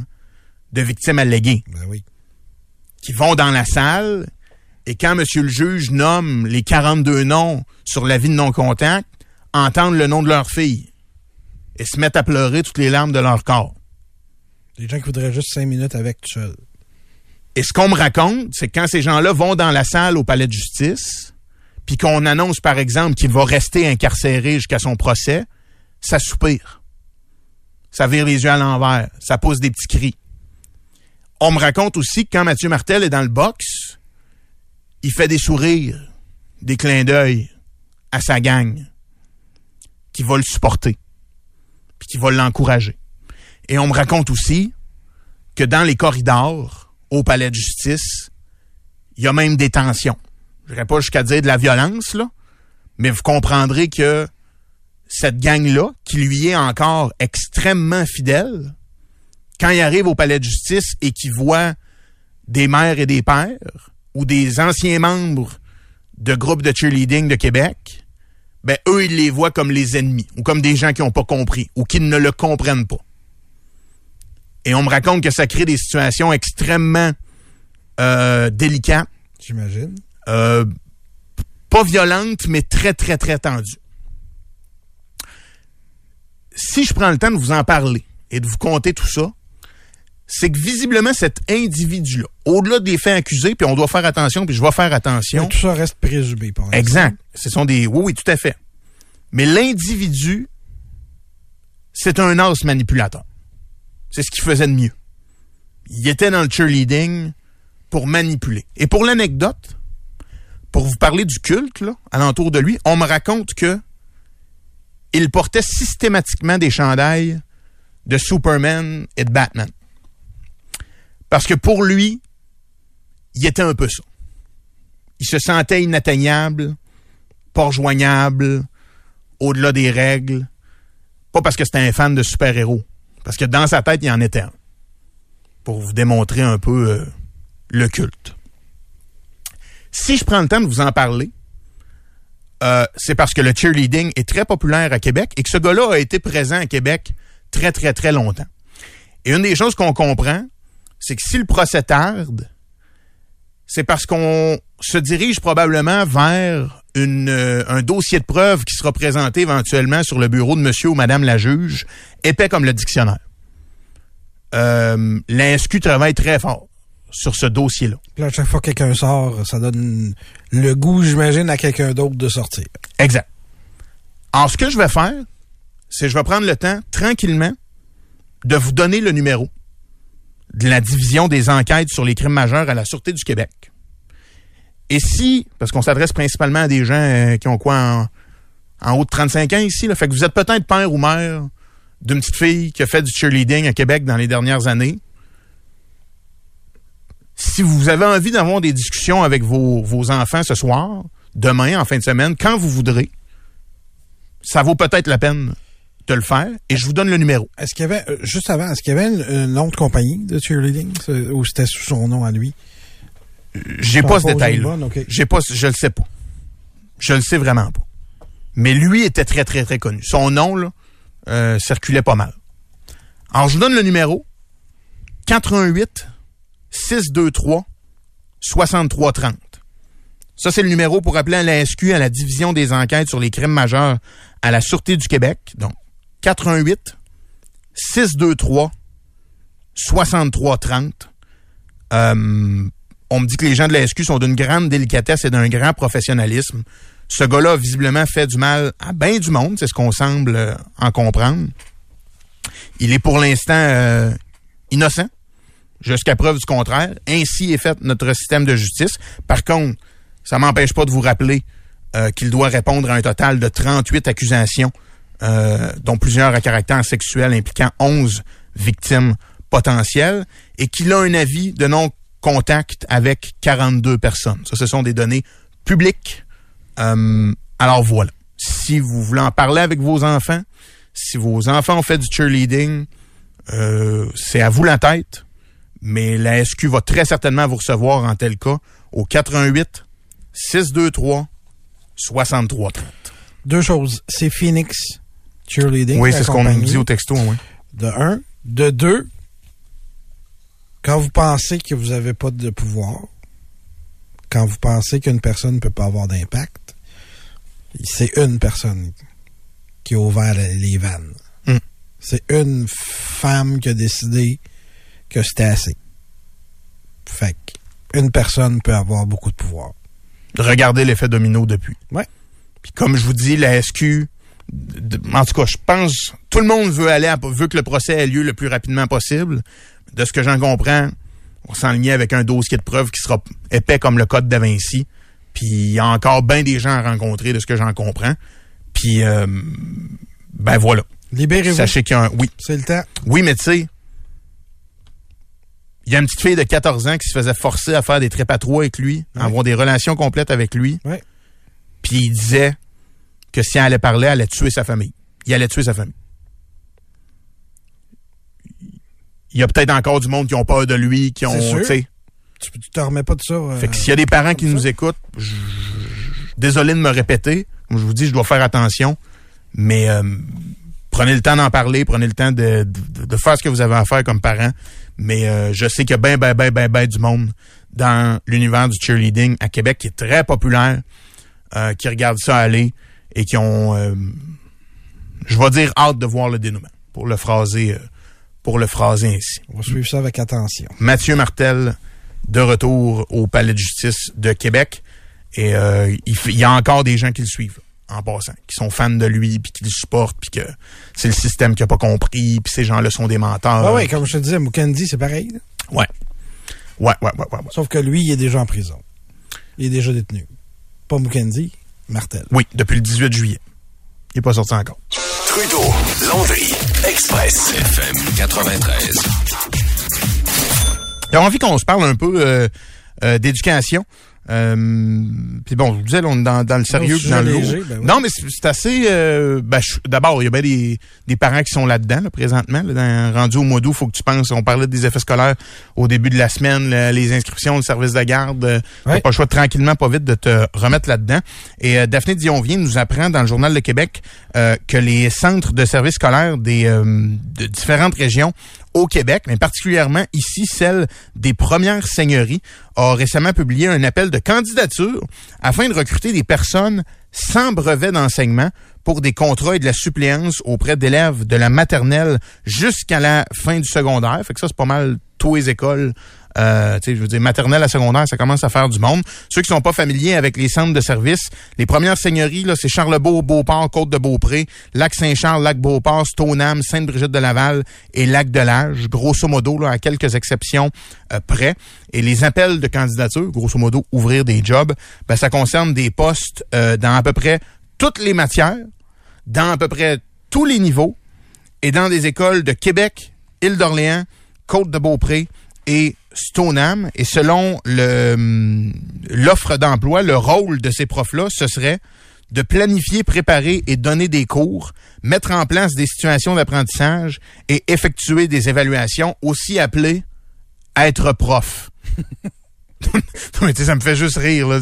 Speaker 3: de victimes alléguées
Speaker 5: Ben oui.
Speaker 3: qui vont dans la salle et quand monsieur le juge nomme les 42 noms sur l'avis de non-contact, entendent le nom de leur fille et se mettent à pleurer toutes les larmes de leur corps.
Speaker 5: Des gens qui voudraient juste cinq minutes avec tout seul.
Speaker 3: Et ce qu'on me raconte, c'est que quand ces gens-là vont dans la salle au palais de justice, puis qu'on annonce, par exemple, qu'il va rester incarcéré jusqu'à son procès, ça soupire. Ça vire les yeux à l'envers. Ça pousse des petits cris. On me raconte aussi que quand Mathieu Martel est dans le box, il fait des sourires, des clins d'œil à sa gang qui va le supporter, puis qui va l'encourager. Et on me raconte aussi que dans les corridors au palais de justice, il y a même des tensions. Je n'irai pas jusqu'à dire de la violence, là, mais vous comprendrez que cette gang-là, qui lui est encore extrêmement fidèle, quand il arrive au palais de justice et qu'il voit des mères et des pères ou des anciens membres de groupes de cheerleading de Québec, ben eux, ils les voient comme les ennemis ou comme des gens qui n'ont pas compris ou qui ne le comprennent pas. Et on me raconte que ça crée des situations extrêmement euh, délicates,
Speaker 5: J'imagine.
Speaker 3: euh, pas violentes, mais très, très, très tendues. Si je prends le temps de vous en parler et de vous conter tout ça, c'est que visiblement cet individu-là, au-delà des faits accusés, puis on doit faire attention, puis je vais faire attention.
Speaker 5: Mais tout ça reste présumé pour l'instant.
Speaker 3: Exact. Ce sont des. Oui, oui, tout à fait. Mais l'individu, c'est un os manipulateur. C'est ce qu'il faisait de mieux. Il était dans le cheerleading pour manipuler. Et pour l'anecdote, pour vous parler du culte, là, alentour de lui, on me raconte que il portait systématiquement des chandails de Superman et de Batman. Parce que pour lui, il était un peu ça. Il se sentait inatteignable, pas rejoignable, au-delà des règles. Pas parce que c'était un fan de super-héros. Parce que dans sa tête, il en était un. Pour vous démontrer un peu euh, le culte. Si je prends le temps de vous en parler, euh, c'est parce que le cheerleading est très populaire à Québec et que ce gars-là a été présent à Québec très, très, très longtemps. Et une des choses qu'on comprend, c'est que si le procès tarde, c'est parce qu'on se dirige probablement vers euh, un dossier de preuve qui sera présenté éventuellement sur le bureau de monsieur ou madame la juge, épais comme le dictionnaire. Euh, travaille très fort sur ce dossier-là.
Speaker 5: Puis là, à chaque fois que quelqu'un sort, ça donne le goût, j'imagine, à quelqu'un d'autre de sortir.
Speaker 3: Exact. Alors, ce que je vais faire, c'est que je vais prendre le temps, tranquillement, de vous donner le numéro de la division des enquêtes sur les crimes majeurs à la Sûreté du Québec. Et si, parce qu'on s'adresse principalement à des gens euh, qui ont quoi en, en haut de 35 ans ici, là, fait que vous êtes peut-être père ou mère d'une petite fille qui a fait du cheerleading à Québec dans les dernières années. Si vous avez envie d'avoir des discussions avec vos, vos enfants ce soir, demain, en fin de semaine, quand vous voudrez, ça vaut peut-être la peine de le faire et je vous donne le numéro.
Speaker 5: Est-ce qu'il y avait, euh, juste avant, est-ce qu'il y avait une, autre compagnie de cheerleading, ou c'était sous son nom à lui?
Speaker 3: J'ai
Speaker 5: T'en
Speaker 3: pas ce détail
Speaker 5: une
Speaker 3: là.
Speaker 5: bonne, ok.
Speaker 3: J'ai pas je le sais pas. Je le sais vraiment pas. Mais lui était très très très connu. Son nom là euh, circulait pas mal. Alors je vous donne le numéro 88 623 6330. Ça, c'est le numéro pour appeler à la SQ, à la division des enquêtes sur les crimes majeurs à la Sûreté du Québec. Donc, 418 623 6330. Euh, on me dit que les gens de la SQ sont d'une grande délicatesse et d'un grand professionnalisme. Ce gars-là visiblement fait du mal à bien du monde, c'est ce qu'on semble euh, en comprendre. Il est pour l'instant euh, innocent, jusqu'à preuve du contraire. Ainsi est fait notre système de justice. Par contre, ça m'empêche pas de vous rappeler euh, qu'il doit répondre à un total de 38 accusations, euh, dont plusieurs à caractère sexuel impliquant 11 victimes potentielles, et qu'il a un avis de non-contact avec 42 personnes. Ça, ce sont des données publiques. Euh, alors voilà. Si vous voulez en parler avec vos enfants, si vos enfants ont fait du cheerleading, c'est à vous la tête, mais la SQ va très certainement vous recevoir en tel cas au 88 623 6330.
Speaker 5: Deux choses. C'est Phoenix Cheerleading.
Speaker 3: Oui, c'est ce qu'on nous dit au texto, oui.
Speaker 5: De un. De deux, quand vous pensez que vous n'avez pas de pouvoir, quand vous pensez qu'une personne ne peut pas avoir d'impact, c'est une personne qui a ouvert les- les vannes.
Speaker 3: Mm.
Speaker 5: C'est une femme qui a décidé que c'était assez. Fait que une personne peut avoir beaucoup de pouvoir.
Speaker 3: Regardez l'effet domino depuis.
Speaker 5: Ouais.
Speaker 3: Puis comme je vous dis, la SQ, de- en tout cas, je pense, tout le monde veut aller, à- veut que le procès ait lieu le plus rapidement possible. De ce que j'en comprends, on s'enlignait avec un dossier de preuves qui sera épais comme le code da Vinci. Puis il y a encore bien des gens à rencontrer de ce que j'en comprends. Puis, euh, ben voilà.
Speaker 5: Libérez-vous.
Speaker 3: Sachez qu'il y a un... Oui,
Speaker 5: C'est le temps.
Speaker 3: oui, mais tu sais, il y a une petite fille de 14 ans qui se faisait forcer à faire des trépes à trois avec lui, à
Speaker 5: Ouais.
Speaker 3: avoir des relations complètes avec lui.
Speaker 5: Ouais.
Speaker 3: Puis il disait que si elle allait parler, elle allait tuer sa famille. Il allait tuer sa famille. Il y a peut-être encore du monde qui ont peur de lui, qui ont,
Speaker 5: sûr.
Speaker 3: tu sais.
Speaker 5: Tu, tu te remets pas de ça. euh,
Speaker 3: Fait que s'il y a des parents qui nous écoutent, je- désolé de me répéter. Comme je vous dis, je dois faire attention. Mais euh, prenez le temps d'en parler, prenez le temps de, de- de faire ce que vous avez à faire comme parents. Mais euh, je sais qu'il y a ben, ben, ben, ben, ben du monde dans l'univers du cheerleading à Québec qui est très populaire, euh, qui regarde ça aller et qui ont, euh, je vais dire, hâte de voir le dénouement, pour le phraser, euh, pour le phraser ainsi.
Speaker 5: On va suivre ça avec attention.
Speaker 3: Mathieu Martel de retour au Palais de justice de Québec. Et euh, il, y a encore des gens qui le suivent en passant, qui sont fans de lui, puis qui le supportent, puis que c'est le système qui a pas compris, puis ces gens-là sont des menteurs.
Speaker 5: Ah ouais, comme je te disais, Mukendi, c'est pareil. là.
Speaker 3: ouais. Ouais, ouais, ouais, ouais, ouais.
Speaker 5: Sauf que lui, il est déjà en prison. Il est déjà détenu. Pas Mukendi, Martel.
Speaker 3: Oui, depuis le 18 juillet. Il est pas sorti encore.
Speaker 2: Trudeau, Landry, Express, FM 93.
Speaker 3: J'ai envie qu'on se parle un peu euh, euh, d'éducation. Euh, puis bon, je vous disais, là, on est dans, dans le sérieux, puis dans le lourd.
Speaker 5: ben oui.
Speaker 3: Non, mais c'est assez... euh, ben, D'abord, il y a bien des, des parents qui sont là-dedans, là, présentement. Là, dans- rendu au mois d'août, faut que tu penses... On parlait des effets scolaires au début de la semaine, là, les inscriptions, le service de garde. euh,
Speaker 5: Ouais.
Speaker 3: T'as pas le choix de tranquillement, pas vite, de te remettre là-dedans. Et euh, Daphné Dionvien nous apprend dans le Journal de Québec euh, que les centres de services scolaires des euh, de différentes régions au Québec, mais particulièrement ici, celle des premières seigneuries, a récemment publié un appel de candidature afin de recruter des personnes sans brevet d'enseignement pour des contrats et de la suppléance auprès d'élèves de la maternelle jusqu'à la fin du secondaire. Fait que ça, c'est pas mal tous les écoles. Euh, je veux dire, maternelle à secondaire, ça commence à faire du monde. Ceux qui sont pas familiers avec les centres de services, les premières seigneuries, là, c'est Charlebourg, Beauport, Côte-de-Beaupré, Lac-Saint-Charles, Lac-Beauport, Stoneham, Sainte-Brigitte-de-Laval et Lac-de-L'Age, grosso modo, là, à quelques exceptions euh, près. Et les appels de candidature, grosso modo, ouvrir des jobs, ben, ça concerne des postes euh, dans à peu près toutes les matières, dans à peu près tous les niveaux, et dans des écoles de Québec, Île-d'Orléans, Côte-de-Beaupré et Stoneham. Et selon hum, l'offre d'emploi, le rôle de ces profs-là, ce serait de planifier, préparer et donner des cours, mettre en place des situations d'apprentissage et effectuer des évaluations, aussi appelées être prof. Non, mais tu sais, ça me fait juste rire. Là.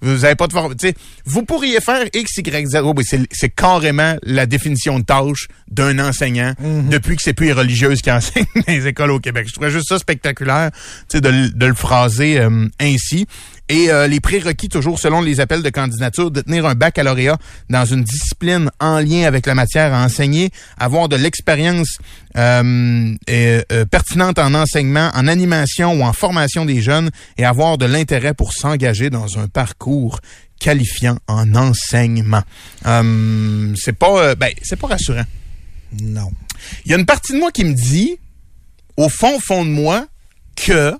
Speaker 3: Vous avez pas de forme. tu sais, Vous pourriez faire X, Y, Z. Oh, oui, c'est, carrément la définition de tâche d'un enseignant depuis que c'est plus les religieuses qui enseignent dans les écoles au Québec. Je trouvais juste ça spectaculaire tu sais, de, le- de le phraser euh, ainsi. Et euh, les prérequis, toujours selon les appels de candidature, de tenir un baccalauréat dans une discipline en lien avec la matière à enseigner, avoir de l'expérience euh, euh, euh, pertinente en enseignement, en animation ou en formation des jeunes et avoir de l'intérêt pour s'engager dans un parcours qualifiant en enseignement. C'est pas, ben, c'est pas rassurant.
Speaker 5: Non.
Speaker 3: Il y a une partie de moi qui me dit, au fond, fond de moi, que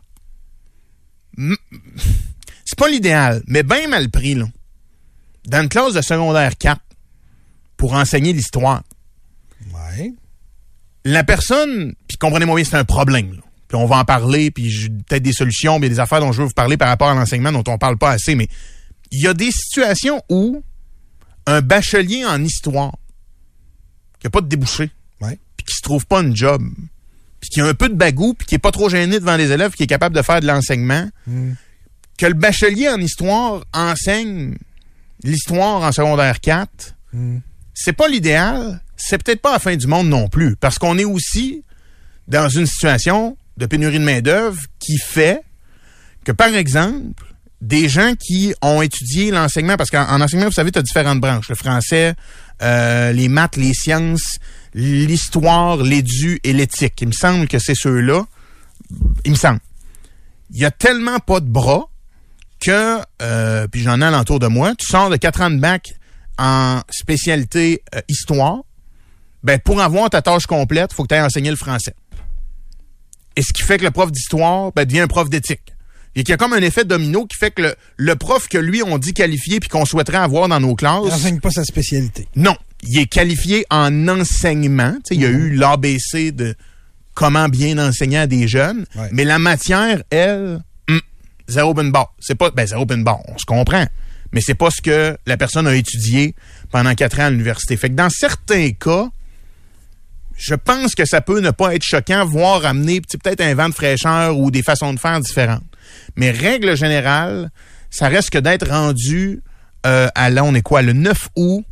Speaker 3: c'est pas l'idéal, mais bien mal pris, là. Dans une classe de secondaire 4, pour enseigner l'histoire,
Speaker 5: Ouais.
Speaker 3: la personne, puis comprenez-moi bien, c'est un problème, là. Puis on va en parler, puis j'ai peut-être des solutions, puis des affaires dont je veux vous parler par rapport à l'enseignement dont on parle pas assez, mais il y a des situations où un bachelier en histoire, qui a pas de débouché,
Speaker 5: Ouais.
Speaker 3: puis qui se trouve pas une job, puis qui a un peu de bagou, puis qui est pas trop gêné devant les élèves, qui est capable de faire de l'enseignement, que le bachelier en histoire enseigne l'histoire en secondaire 4, c'est pas l'idéal, c'est peut-être pas la fin du monde non plus, parce qu'on est aussi dans une situation de pénurie de main-d'œuvre qui fait que, par exemple, des gens qui ont étudié l'enseignement, parce qu'en en enseignement, vous savez, tu as différentes branches, le français, euh, les maths, les sciences, l'histoire, l'édu et l'éthique. Il me semble que c'est ceux-là. Il me semble. Il y a tellement pas de bras que, euh, puis j'en ai alentour de moi, tu sors de 4 ans de bac en spécialité euh, histoire, ben pour avoir ta tâche complète, faut que tu ailles enseigner le français. Et ce qui fait que le prof d'histoire ben, devient un prof d'éthique. Et qu'il y a comme un effet domino qui fait que le, le prof que lui, on dit qualifié puis qu'on souhaiterait avoir dans nos
Speaker 5: Il
Speaker 3: classes,
Speaker 5: n'enseigne pas sa spécialité.
Speaker 3: non, il est qualifié en enseignement. Il y a eu l'ABC de comment bien enseigner à des jeunes,
Speaker 5: Ouais.
Speaker 3: mais la matière, elle, zéro bar. C'est pas, ben zéro open bar, on se comprend, mais c'est pas ce que la personne a étudié pendant quatre ans à l'université. Fait que dans certains cas, je pense que ça peut ne pas être choquant, voire amener peut-être un vent de fraîcheur ou des façons de faire différentes. Mais règle générale, ça reste que d'être rendu euh, à là, on est quoi, le 9 août,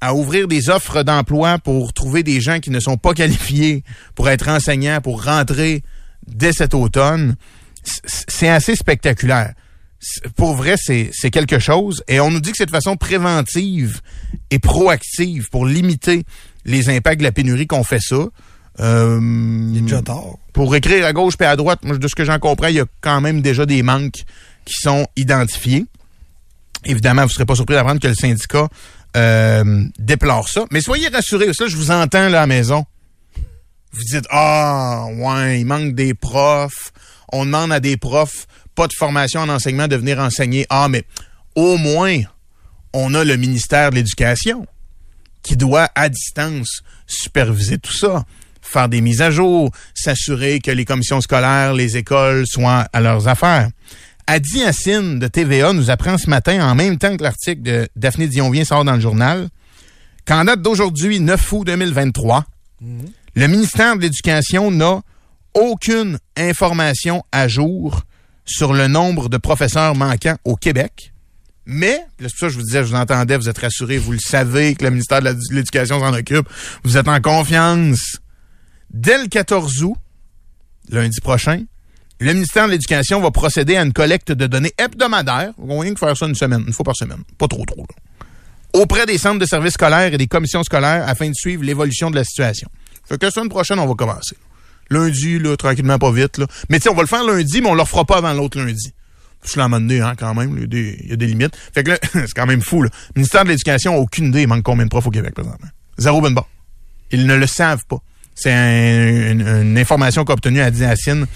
Speaker 3: à ouvrir des offres d'emploi pour trouver des gens qui ne sont pas qualifiés pour être enseignants, pour rentrer dès cet automne, c'est assez spectaculaire. Pour vrai, c'est c'est quelque chose. Et on nous dit que c'est de façon préventive et proactive pour limiter les impacts de la pénurie qu'on fait ça. Euh,
Speaker 5: Il est déjà tard.
Speaker 3: pour écrire à gauche et à droite, moi, de ce que j'en comprends, il y a quand même déjà des manques qui sont identifiés. Évidemment, vous ne serez pas surpris d'apprendre que le syndicat euh, déplore ça. Mais soyez rassurés, ça, je vous entends là à la maison. Vous dites, ah, ouais, il manque des profs. On demande à des profs, pas de formation en enseignement, de venir enseigner. Ah, mais au moins, on a le ministère de l'Éducation qui doit, à distance, superviser tout ça, faire des mises à jour, s'assurer que les commissions scolaires, les écoles soient à leurs affaires. Adi Hassine de TVA nous apprend ce matin, en même temps que l'article de Daphné Dionvien sort dans le journal, qu'en date d'aujourd'hui, 9 août 2023, le ministère de l'Éducation n'a aucune information à jour sur le nombre de professeurs manquants au Québec. Mais, c'est pour ça que je vous disais, je vous entendais, vous êtes rassurés, vous le savez que le ministère de de l'Éducation s'en occupe, vous êtes en confiance. Dès le 14 août, lundi prochain, le ministère de l'Éducation va procéder à une collecte de données hebdomadaires. On va rien que faire ça une semaine, une fois par semaine. Pas trop, trop. Auprès des centres de services scolaires et des commissions scolaires afin de suivre l'évolution de la situation. Fait que la semaine prochaine, on va commencer. Lundi, là, tranquillement, pas vite. Là. Mais tu sais, on va le faire lundi, mais on le refera pas avant l'autre lundi. Je l'ai donné, hein, quand même. Il y a des, il y a des limites. Fait que là, c'est quand même fou. Là. Le ministère de l'Éducation aucune idée. Il manque combien de profs au Québec, présentement? Zéro bas. Ils ne le savent pas. C'est un- une, une information qu'a obtenue à Racine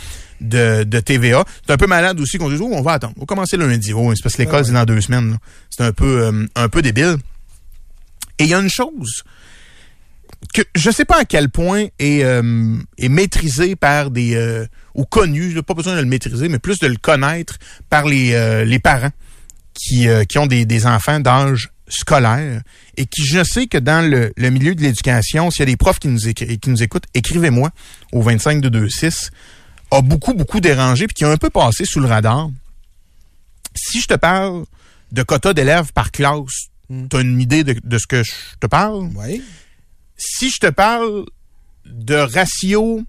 Speaker 3: de, de TVA. C'est un peu malade aussi qu'on dit, oh, on va attendre. On va commencer lundi. Oh, c'est parce que l'école, c'est dans deux semaines. C'est un peu, euh, un peu débile. Et il y a une chose que je sais pas à quel point est, euh, est maîtrisé par des euh, ou connu, là, pas besoin de le maîtriser, mais plus de le connaître par les, euh, les parents qui, qui ont des, des enfants d'âge scolaire et qui, je sais que dans le, le milieu de l'éducation, s'il y a des profs qui nous, qui nous écoutent, écrivez-moi au 25 de 26 a beaucoup, beaucoup dérangé puis qui a un peu passé sous le radar. Si je te parle de quota d'élèves par classe, tu as une idée de, de ce que je te parle?
Speaker 5: Oui.
Speaker 3: Si je te parle de ratio,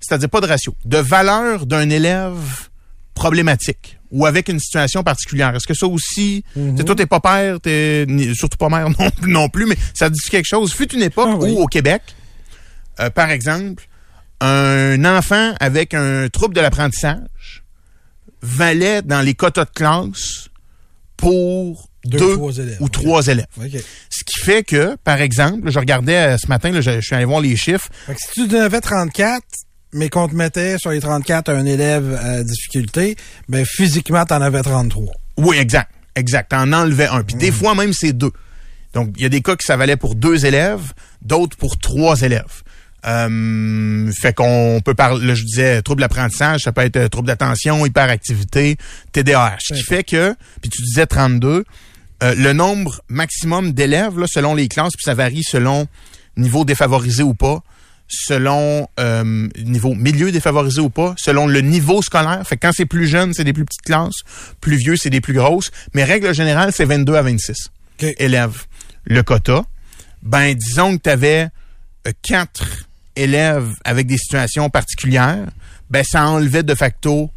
Speaker 3: c'est-à-dire pas de ratio, de valeur d'un élève problématique, ou avec une situation particulière. Est-ce que ça aussi, mm toi t'es pas père, t'es surtout pas mère non, non plus, mais ça dit quelque chose. Fut une époque
Speaker 5: Ah oui.
Speaker 3: où au Québec, euh, par exemple, un enfant avec un trouble de l'apprentissage valait dans les quotas de classe pour
Speaker 5: Deux,
Speaker 3: deux,
Speaker 5: trois élèves.
Speaker 3: ou trois élèves. Ce qui fait que, par exemple, je regardais euh, ce matin, là, je, je suis allé voir les chiffres,
Speaker 5: Fait que si tu devais 34, mais qu'on te mettait sur les 34 un élève à difficulté, ben physiquement, t'en avais 33.
Speaker 3: Oui, exact. Exact. T'en enlevais un. Puis des fois, même, c'est deux. Donc, il y a des cas que ça valait pour deux élèves, d'autres pour trois élèves. Euh, fait qu'on peut parler, là, je disais, trouble d'apprentissage, ça peut être euh, trouble d'attention, hyperactivité, TDAH. Ce qui fait que, puis tu disais 32, euh, le nombre maximum d'élèves, là, selon les classes, puis ça varie selon niveau défavorisé ou pas, selon euh, niveau milieu défavorisé ou pas, selon le niveau scolaire. Fait que quand c'est plus jeune, c'est des plus petites classes, plus vieux, c'est des plus grosses. Mais règle générale, c'est 22 à 26
Speaker 5: OK.
Speaker 3: élèves. Le quota, ben disons que tu avais quatre élèves avec des situations particulières, ben ça enlevait de facto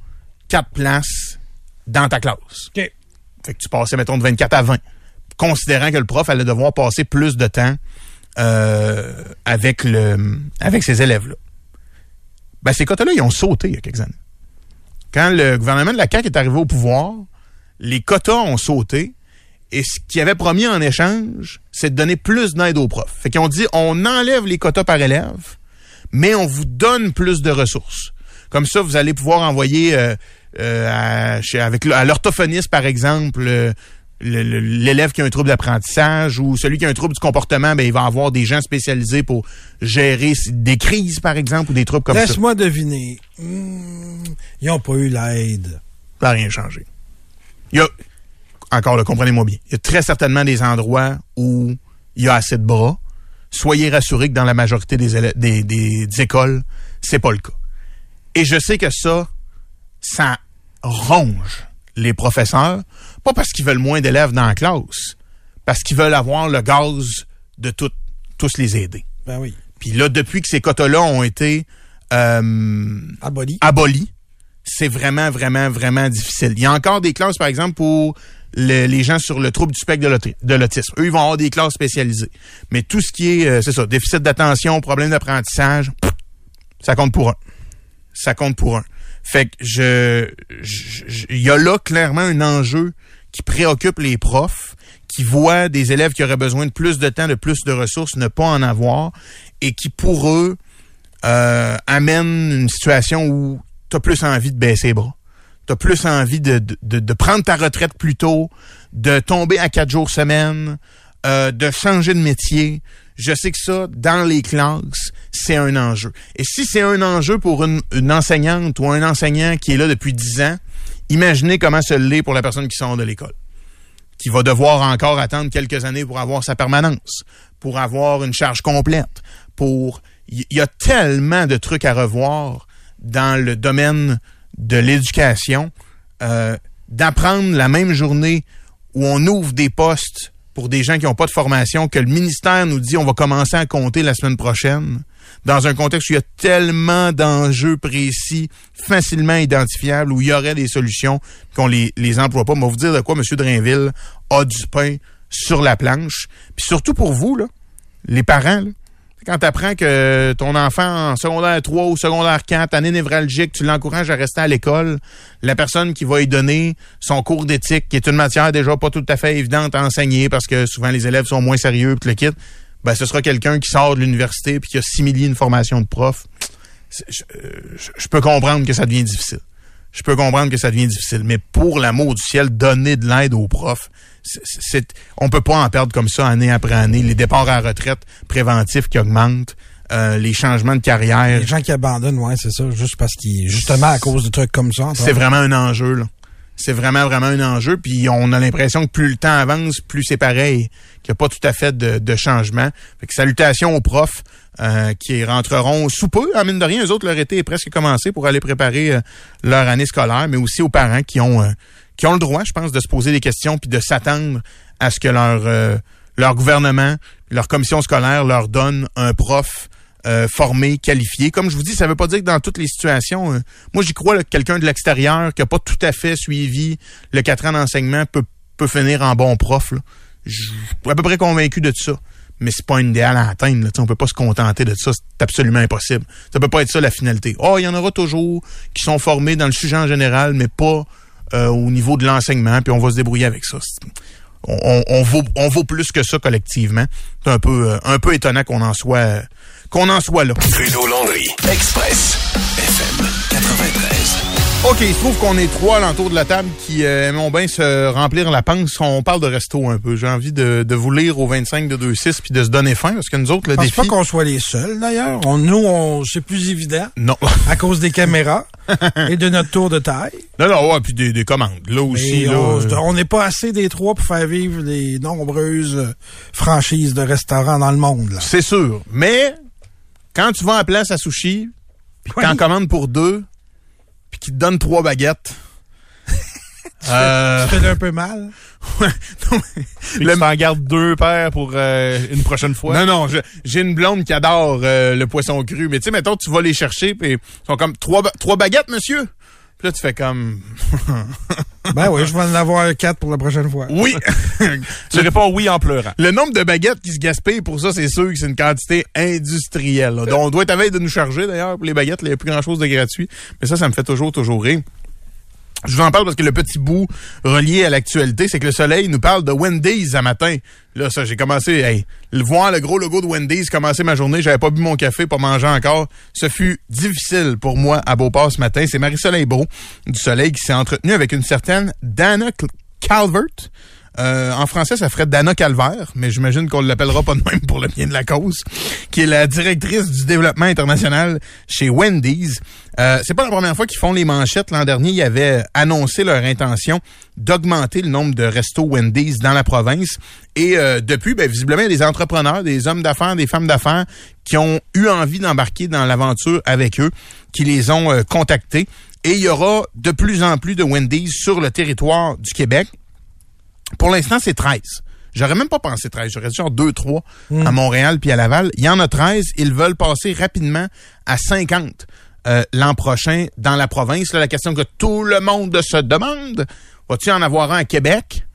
Speaker 3: quatre places dans ta classe. Fait que tu passais, mettons, de 24 à 20. Considérant que le prof allait devoir passer plus de temps euh, avec le avec ces élèves-là. Ben, ces quotas-là, ils ont sauté il y a quelques années. Quand le gouvernement de la CAQ est arrivé au pouvoir, les quotas ont sauté. Et ce qu'ils avaient promis en échange, c'est de donner plus d'aide aux profs. Fait qu'ils ont dit, on enlève les quotas par élève, mais on vous donne plus de ressources. Comme ça, vous allez pouvoir envoyer euh, euh, à, chez- avec à l'orthophoniste, par exemple, euh, l'élève qui a un trouble d'apprentissage ou celui qui a un trouble du comportement, ben, il va avoir des gens spécialisés pour gérer des crises, par exemple, ou des troubles comme ça.
Speaker 5: Laisse-moi deviner. Hmm, ils n'ont pas eu l'aide.
Speaker 3: Ça n'a rien changé. Il y a, encore là, comprenez-moi bien, il y a très certainement des endroits où il y a assez de bras. Soyez rassurés que dans la majorité des, élè- des, des- des écoles, c'est pas le cas. Et je sais que ça, ça ronge les professeurs, pas parce qu'ils veulent moins d'élèves dans la classe, parce qu'ils veulent avoir le gaz de tout- tous les aider.
Speaker 5: Ben oui.
Speaker 3: Puis là, depuis que ces quotas-là ont été euh,
Speaker 5: Aboli.
Speaker 3: aboli, c'est vraiment, vraiment, vraiment difficile. Il y a encore des classes, par exemple, pour le- les gens sur le trouble du spectre de l'aut- de l'autisme. Eux, ils vont avoir des classes spécialisées. Mais tout ce qui est, euh, c'est ça, déficit d'attention, problème d'apprentissage, ça compte pour un. Ça compte pour un. Fait que je- il y a là clairement un enjeu qui préoccupe les profs, qui voient des élèves qui auraient besoin de plus de temps, de plus de ressources, ne pas en avoir, et qui pour eux euh, amène une situation où tu as plus envie de baisser les bras. Tu as plus envie de, prendre ta retraite plus tôt, de tomber à quatre jours semaine, euh, de changer de métier. Je sais que ça, dans les classes, c'est un enjeu. Et si c'est un enjeu pour une, enseignante ou un enseignant qui est là depuis dix ans, imaginez comment ça l'est pour la personne qui sort de l'école qui va devoir encore attendre quelques années pour avoir sa permanence, pour avoir une charge complète, pour il y a tellement de trucs à revoir dans le domaine de l'éducation, euh, d'apprendre la même journée où on ouvre des postes pour des gens qui n'ont pas de formation, que le ministère nous dit on va commencer à compter la semaine prochaine, dans un contexte où il y a tellement d'enjeux précis, facilement identifiables, où il y aurait des solutions qu'on les, les emploie pas. Mais on va vous dire de quoi M. Drainville a du pain sur la planche. Puis surtout pour vous, là, les parents, là, quand tu apprends que ton enfant en secondaire 3 ou secondaire 4, année névralgique, tu l'encourages à rester à l'école, la personne qui va lui donner son cours d'éthique, qui est une matière déjà pas tout à fait évidente à enseigner parce que souvent les élèves sont moins sérieux puis le kit, ben ce sera quelqu'un qui sort de l'université puis qui a similé une formation de prof. Euh, je- je peux comprendre que ça devient difficile. Je peux comprendre que ça devient difficile, mais pour l'amour du ciel, donner de l'aide aux profs, c'est, on peut pas en perdre comme ça année après année. Les départs à la retraite préventifs qui augmentent, euh, les changements de carrière,
Speaker 5: Les gens qui abandonnent, ouais, c'est ça, juste parce qu'ils, justement à cause de trucs comme ça.
Speaker 3: c'est vraiment un enjeu. Là. C'est vraiment, vraiment un enjeu. Puis on a l'impression que plus le temps avance, plus c'est pareil, qu'il n'y a pas tout à fait de, de changement. Fait que salutations aux profs euh, qui rentreront sous peu. En mine de rien, eux autres, leur été est presque commencé pour aller préparer euh, leur année scolaire, mais aussi aux parents qui ont qui ont le droit, je pense, de se poser des questions puis de s'attendre à ce que leur euh, leur gouvernement, leur commission scolaire leur donne un prof euh, formés, qualifiés. Comme je vous dis, ça veut pas dire que dans toutes les situations, euh, moi j'y crois que quelqu'un de l'extérieur qui a pas tout à fait suivi le quatre ans d'enseignement peut, peut finir en bon prof. Je suis à peu près convaincu de ça. Mais c'est pas un idéal à atteindre. Là. On peut pas se contenter de ça. C'est absolument impossible. Ça peut pas être ça la finalité. Oh, il y en aura toujours qui sont formés dans le sujet en général, mais pas euh, au niveau de l'enseignement. Puis on va se débrouiller avec ça. On, vaut, on vaut plus que ça collectivement. C'est un peu, euh, un peu étonnant qu'on en soit, qu'on en soit là.
Speaker 2: Trudeau Landry. Express. FM 93.
Speaker 3: OK, il se trouve qu'on est trois alentour de la table qui euh, aimons bien se remplir la panse. On parle de resto un peu. J'ai envie de, de vous lire au 25 de 2-6 puis de se donner faim parce que nous autres, le
Speaker 5: Je pense
Speaker 3: défi...
Speaker 5: pas qu'on soit les seuls, d'ailleurs. On- Nous, on, c'est plus évident
Speaker 3: Non.
Speaker 5: à cause des caméras et de notre tour de taille.
Speaker 3: non, non, ouais, puis des, des commandes. Là aussi, là...
Speaker 5: on
Speaker 3: euh,
Speaker 5: on n'est pas assez des trois pour faire vivre les nombreuses franchises de restaurants dans le monde.
Speaker 3: C'est sûr. Mais quand tu vas à place à sushi, puis
Speaker 5: Oui.
Speaker 3: t'en commandes pour deux, puis qu'ils te donnent trois baguettes... euh,
Speaker 5: Ça fait un peu mal.
Speaker 3: ouais, non, mais-
Speaker 6: Puis tu gardes deux paires pour euh, une prochaine fois.
Speaker 3: Non, non, j'ai une blonde qui adore euh, le poisson cru. Mais tu sais, mettons, tu vas les chercher, puis ils sont comme trois, ba- trois baguettes, monsieur? Puis là, tu fais comme
Speaker 5: Ben oui, je vais en avoir quatre pour la prochaine fois.
Speaker 3: oui.
Speaker 6: Tu réponds oui en pleurant.
Speaker 3: le nombre de baguettes qui se gaspillent pour ça, c'est sûr que c'est une quantité industrielle. là. Donc, on doit être à veille de nous charger d'ailleurs pour les baguettes. Il n'y a plus grand chose de gratuit. Mais ça, ça me fait toujours, toujours rire. Je vous en parle parce que le petit bout relié à l'actualité, c'est que le soleil nous parle de Wendy's à matin. Là, ça, j'ai commencé, hey, le voir le gros logo de Wendy's commencer ma journée, j'avais pas bu mon café, pas mangé encore. Ce fut difficile pour moi à Beauport ce matin. C'est Marie-Soleil Beau du Soleil qui s'est entretenue avec une certaine Dana Calvert. Euh, en français, ça ferait Dana Calvaire, mais j'imagine qu'on ne l'appellera pas de même pour le bien de la cause, qui est la directrice du développement international chez Wendy's. Euh, c'est pas la première fois qu'ils font les manchettes. L'an dernier, ils avaient annoncé leur intention d'augmenter le nombre de restos Wendy's dans la province. Et euh, depuis, ben, visiblement, il y a des entrepreneurs, des hommes d'affaires, des femmes d'affaires qui ont eu envie d'embarquer dans l'aventure avec eux, qui les ont euh, contactés. Et il y aura de plus en plus de Wendy's sur le territoire du Québec. Pour l'instant, c'est 13. J'aurais même pas pensé 13. J'aurais dit genre 2, 3 à Montréal puis à Laval. Il y en a 13. Ils veulent passer rapidement à 50 euh, l'an prochain dans la province. Là, la question que tout le monde se demande, va-tu en avoir un à Québec?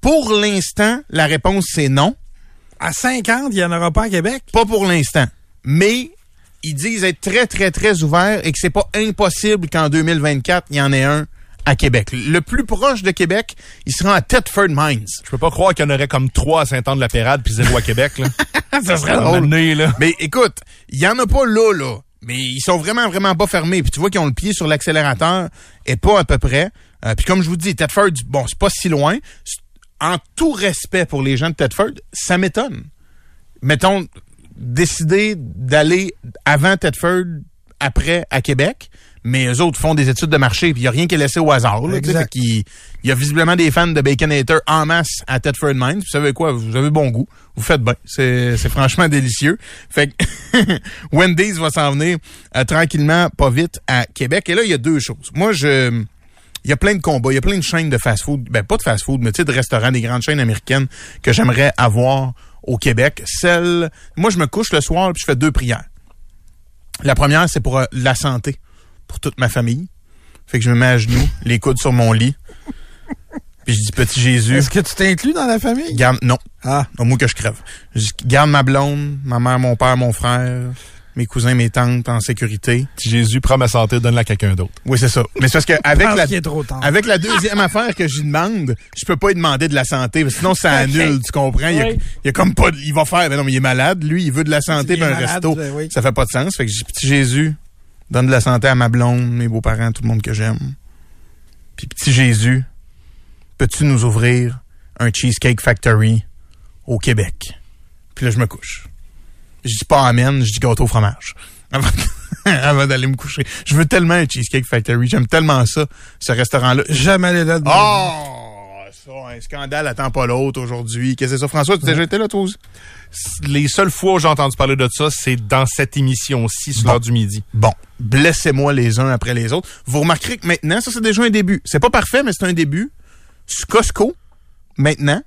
Speaker 3: Pour l'instant, la réponse c'est non.
Speaker 5: À 50, il n'y en aura pas à Québec?
Speaker 3: Pas pour l'instant. Mais ils disent être très, très, très ouverts et que c'est pas impossible qu'en 2024, il y en ait un à Québec. Le plus proche de Québec, il sera à Thetford Mines.
Speaker 6: Je peux pas croire qu'il y en aurait comme trois à Saint-Anne-de-la-Pérade puis zéro à Québec. Là.
Speaker 3: ça serait
Speaker 6: donné, là.
Speaker 3: Mais écoute, il y en a pas là, là. Mais ils sont vraiment, vraiment pas fermés. Puis tu vois qu'ils ont le pied sur l'accélérateur et pas à peu près. Euh, puis comme je vous dis, Thetford, bon, c'est pas si loin. En tout respect pour les gens de Thetford, ça m'étonne. Mettons, décider d'aller avant Thetford, après à Québec, mais eux autres font des études de marché, puis il n'y a rien qui est laissé au hasard. Il y a visiblement des fans de Baconator en masse à Thetford Mines. Vous savez quoi? Vous avez bon goût. Vous faites bien. C'est c'est franchement délicieux. Fait que Wendy's va s'en venir euh, tranquillement, pas vite, à Québec. Et là, il y a deux choses. Moi, je... Il y a plein de combats, il y a plein de chaînes de fast-food, ben pas de fast-food, mais tu sais, de restaurants, des grandes chaînes américaines que j'aimerais avoir au Québec. Celle, moi, je me couche le soir puis je fais deux prières. La première, c'est pour euh, la santé, pour toute ma famille. Fait que je me mets à genoux, les coudes sur mon lit. Puis je dis, petit Jésus,
Speaker 5: Est-ce que tu t'inclus dans la famille?
Speaker 3: garde, non,
Speaker 5: Ah,
Speaker 3: au moins que je crève. Je dis, garde ma blonde, ma mère, mon père, mon frère, mes cousins, mes tantes en sécurité.
Speaker 6: Si Jésus prend ma santé, donne-la à quelqu'un d'autre.
Speaker 3: Oui, c'est ça. Mais c'est parce que avec la,
Speaker 5: est trop tard.
Speaker 3: avec la deuxième affaire que j'y demande, je peux pas lui demander de la santé, parce que sinon ça annule, tu comprends? Il, y a,
Speaker 4: Oui.
Speaker 3: il y a comme pas, de- il va faire, mais non, mais il est malade, lui, il veut de la santé,
Speaker 5: Il est
Speaker 3: ben un
Speaker 5: malade,
Speaker 3: resto.
Speaker 5: ben oui.
Speaker 3: Ça fait pas de sens. Fait que je dis, petit Jésus, donne de la santé à ma blonde, mes beaux-parents, tout le monde que j'aime. Puis petit Jésus, peux-tu nous ouvrir un Cheesecake Factory au Québec? Puis là, je me couche. Je dis pas amen, je dis gâteau au fromage. Avant, d'aller me coucher. Je veux tellement un Cheesecake Factory. J'aime tellement ça, ce restaurant-là.
Speaker 5: jamais allé là. de ma
Speaker 3: Oh! Ça, un scandale attend pas l'autre aujourd'hui. Qu'est-ce que c'est ça, François? Tu as déjà été là, toi aussi?
Speaker 6: Les seules fois où j'ai entendu parler de ça, c'est dans cette émission-ci, sur
Speaker 3: Bon.
Speaker 6: l'heure du midi.
Speaker 3: Bon, blessez-moi les uns après les autres. Vous remarquerez que maintenant, ça c'est déjà un début. C'est pas parfait, mais c'est un début. Costco, maintenant,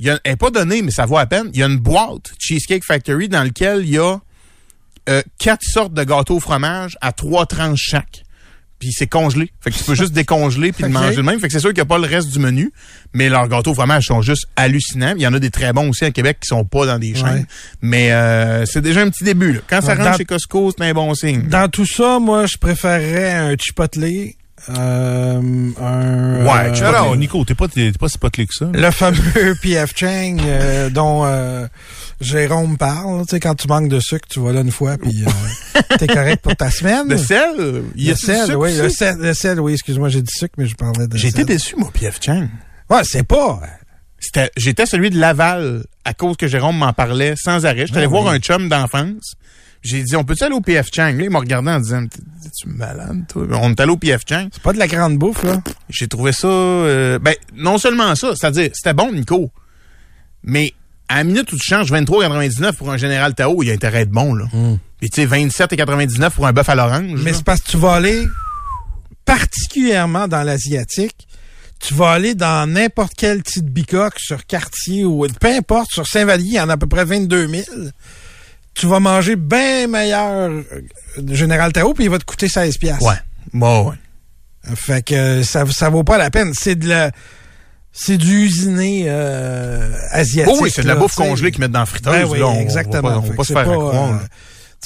Speaker 3: il y a, elle est pas donnée, mais ça vaut à peine. Il y a une boîte Cheesecake Factory dans laquelle il y a euh, quatre sortes de gâteaux au fromage à trois tranches chaque. Puis c'est congelé. Fait que tu peux juste décongeler puis le manger de même. Fait que c'est sûr qu'il n'y a pas le reste du menu, mais leurs gâteaux au fromage sont juste hallucinants. Il y en a des très bons aussi à Québec qui sont pas dans des chaînes.
Speaker 5: Ouais.
Speaker 3: Mais euh, c'est déjà un petit début. Là. Quand ça rentre
Speaker 5: dans-
Speaker 3: chez Costco, c'est un bon signe.
Speaker 5: Dans tout ça, moi, je préférerais un chipotle, euh, un...
Speaker 3: Ouais,
Speaker 5: euh,
Speaker 6: Alors, Nico, t'es pas, t'es pas si potelé que ça. là.
Speaker 5: le fameux PF Chang euh, dont euh, Jérôme parle. Tu sais, quand tu manques de sucre, tu vas là une fois, puis euh, t'es correct pour ta semaine.
Speaker 3: Le sel, il y a
Speaker 5: le sel,
Speaker 3: sucre
Speaker 5: oui, le sel, le sel, oui, excuse-moi, j'ai dit sucre, mais je parlais de
Speaker 3: J'ai été déçu, moi, PF Chang.
Speaker 5: Ouais, c'est pas...
Speaker 3: C'était, j'étais celui de Laval à cause que Jérôme m'en parlait sans arrêt. J'étais allé
Speaker 5: Ah
Speaker 3: voir un chum d'enfance. J'ai dit, on peut-tu aller au PF Chang? Là, il m'a regardé en disant, tu malade, toi? On est allé au PF Chang.
Speaker 5: C'est pas de la grande bouffe, là?
Speaker 3: J'ai trouvé ça, euh, ben, non seulement ça, c'est-à-dire, c'était bon, Nico. Mais, à la minute où tu changes 23,99 pour un Général Tao, il a intérêt être bon, là. Puis, tu sais, 27,99 pour un bœuf à l'orange.
Speaker 5: Mais c'est parce que tu vas aller, particulièrement dans l'asiatique, tu vas aller dans n'importe quelle petite bicoque sur quartier ou peu importe, sur Saint-Vallier, il y en a à peu près 22 000. Tu vas manger bien meilleur euh, Général Tao, puis il va te coûter 16 piastres.
Speaker 3: Ouais. Bon, ouais.
Speaker 5: Fait que ça, ça vaut pas la peine. C'est de la... C'est du usiné euh, asiatique.
Speaker 3: Oh oui, c'est de la
Speaker 5: là,
Speaker 3: bouffe congelée qu'ils mettent dans la friteuse.
Speaker 5: Ben oui,
Speaker 3: là. On-
Speaker 5: exactement.
Speaker 3: On va pas, on va
Speaker 5: Fait
Speaker 3: pas se faire
Speaker 5: pas,
Speaker 3: croire.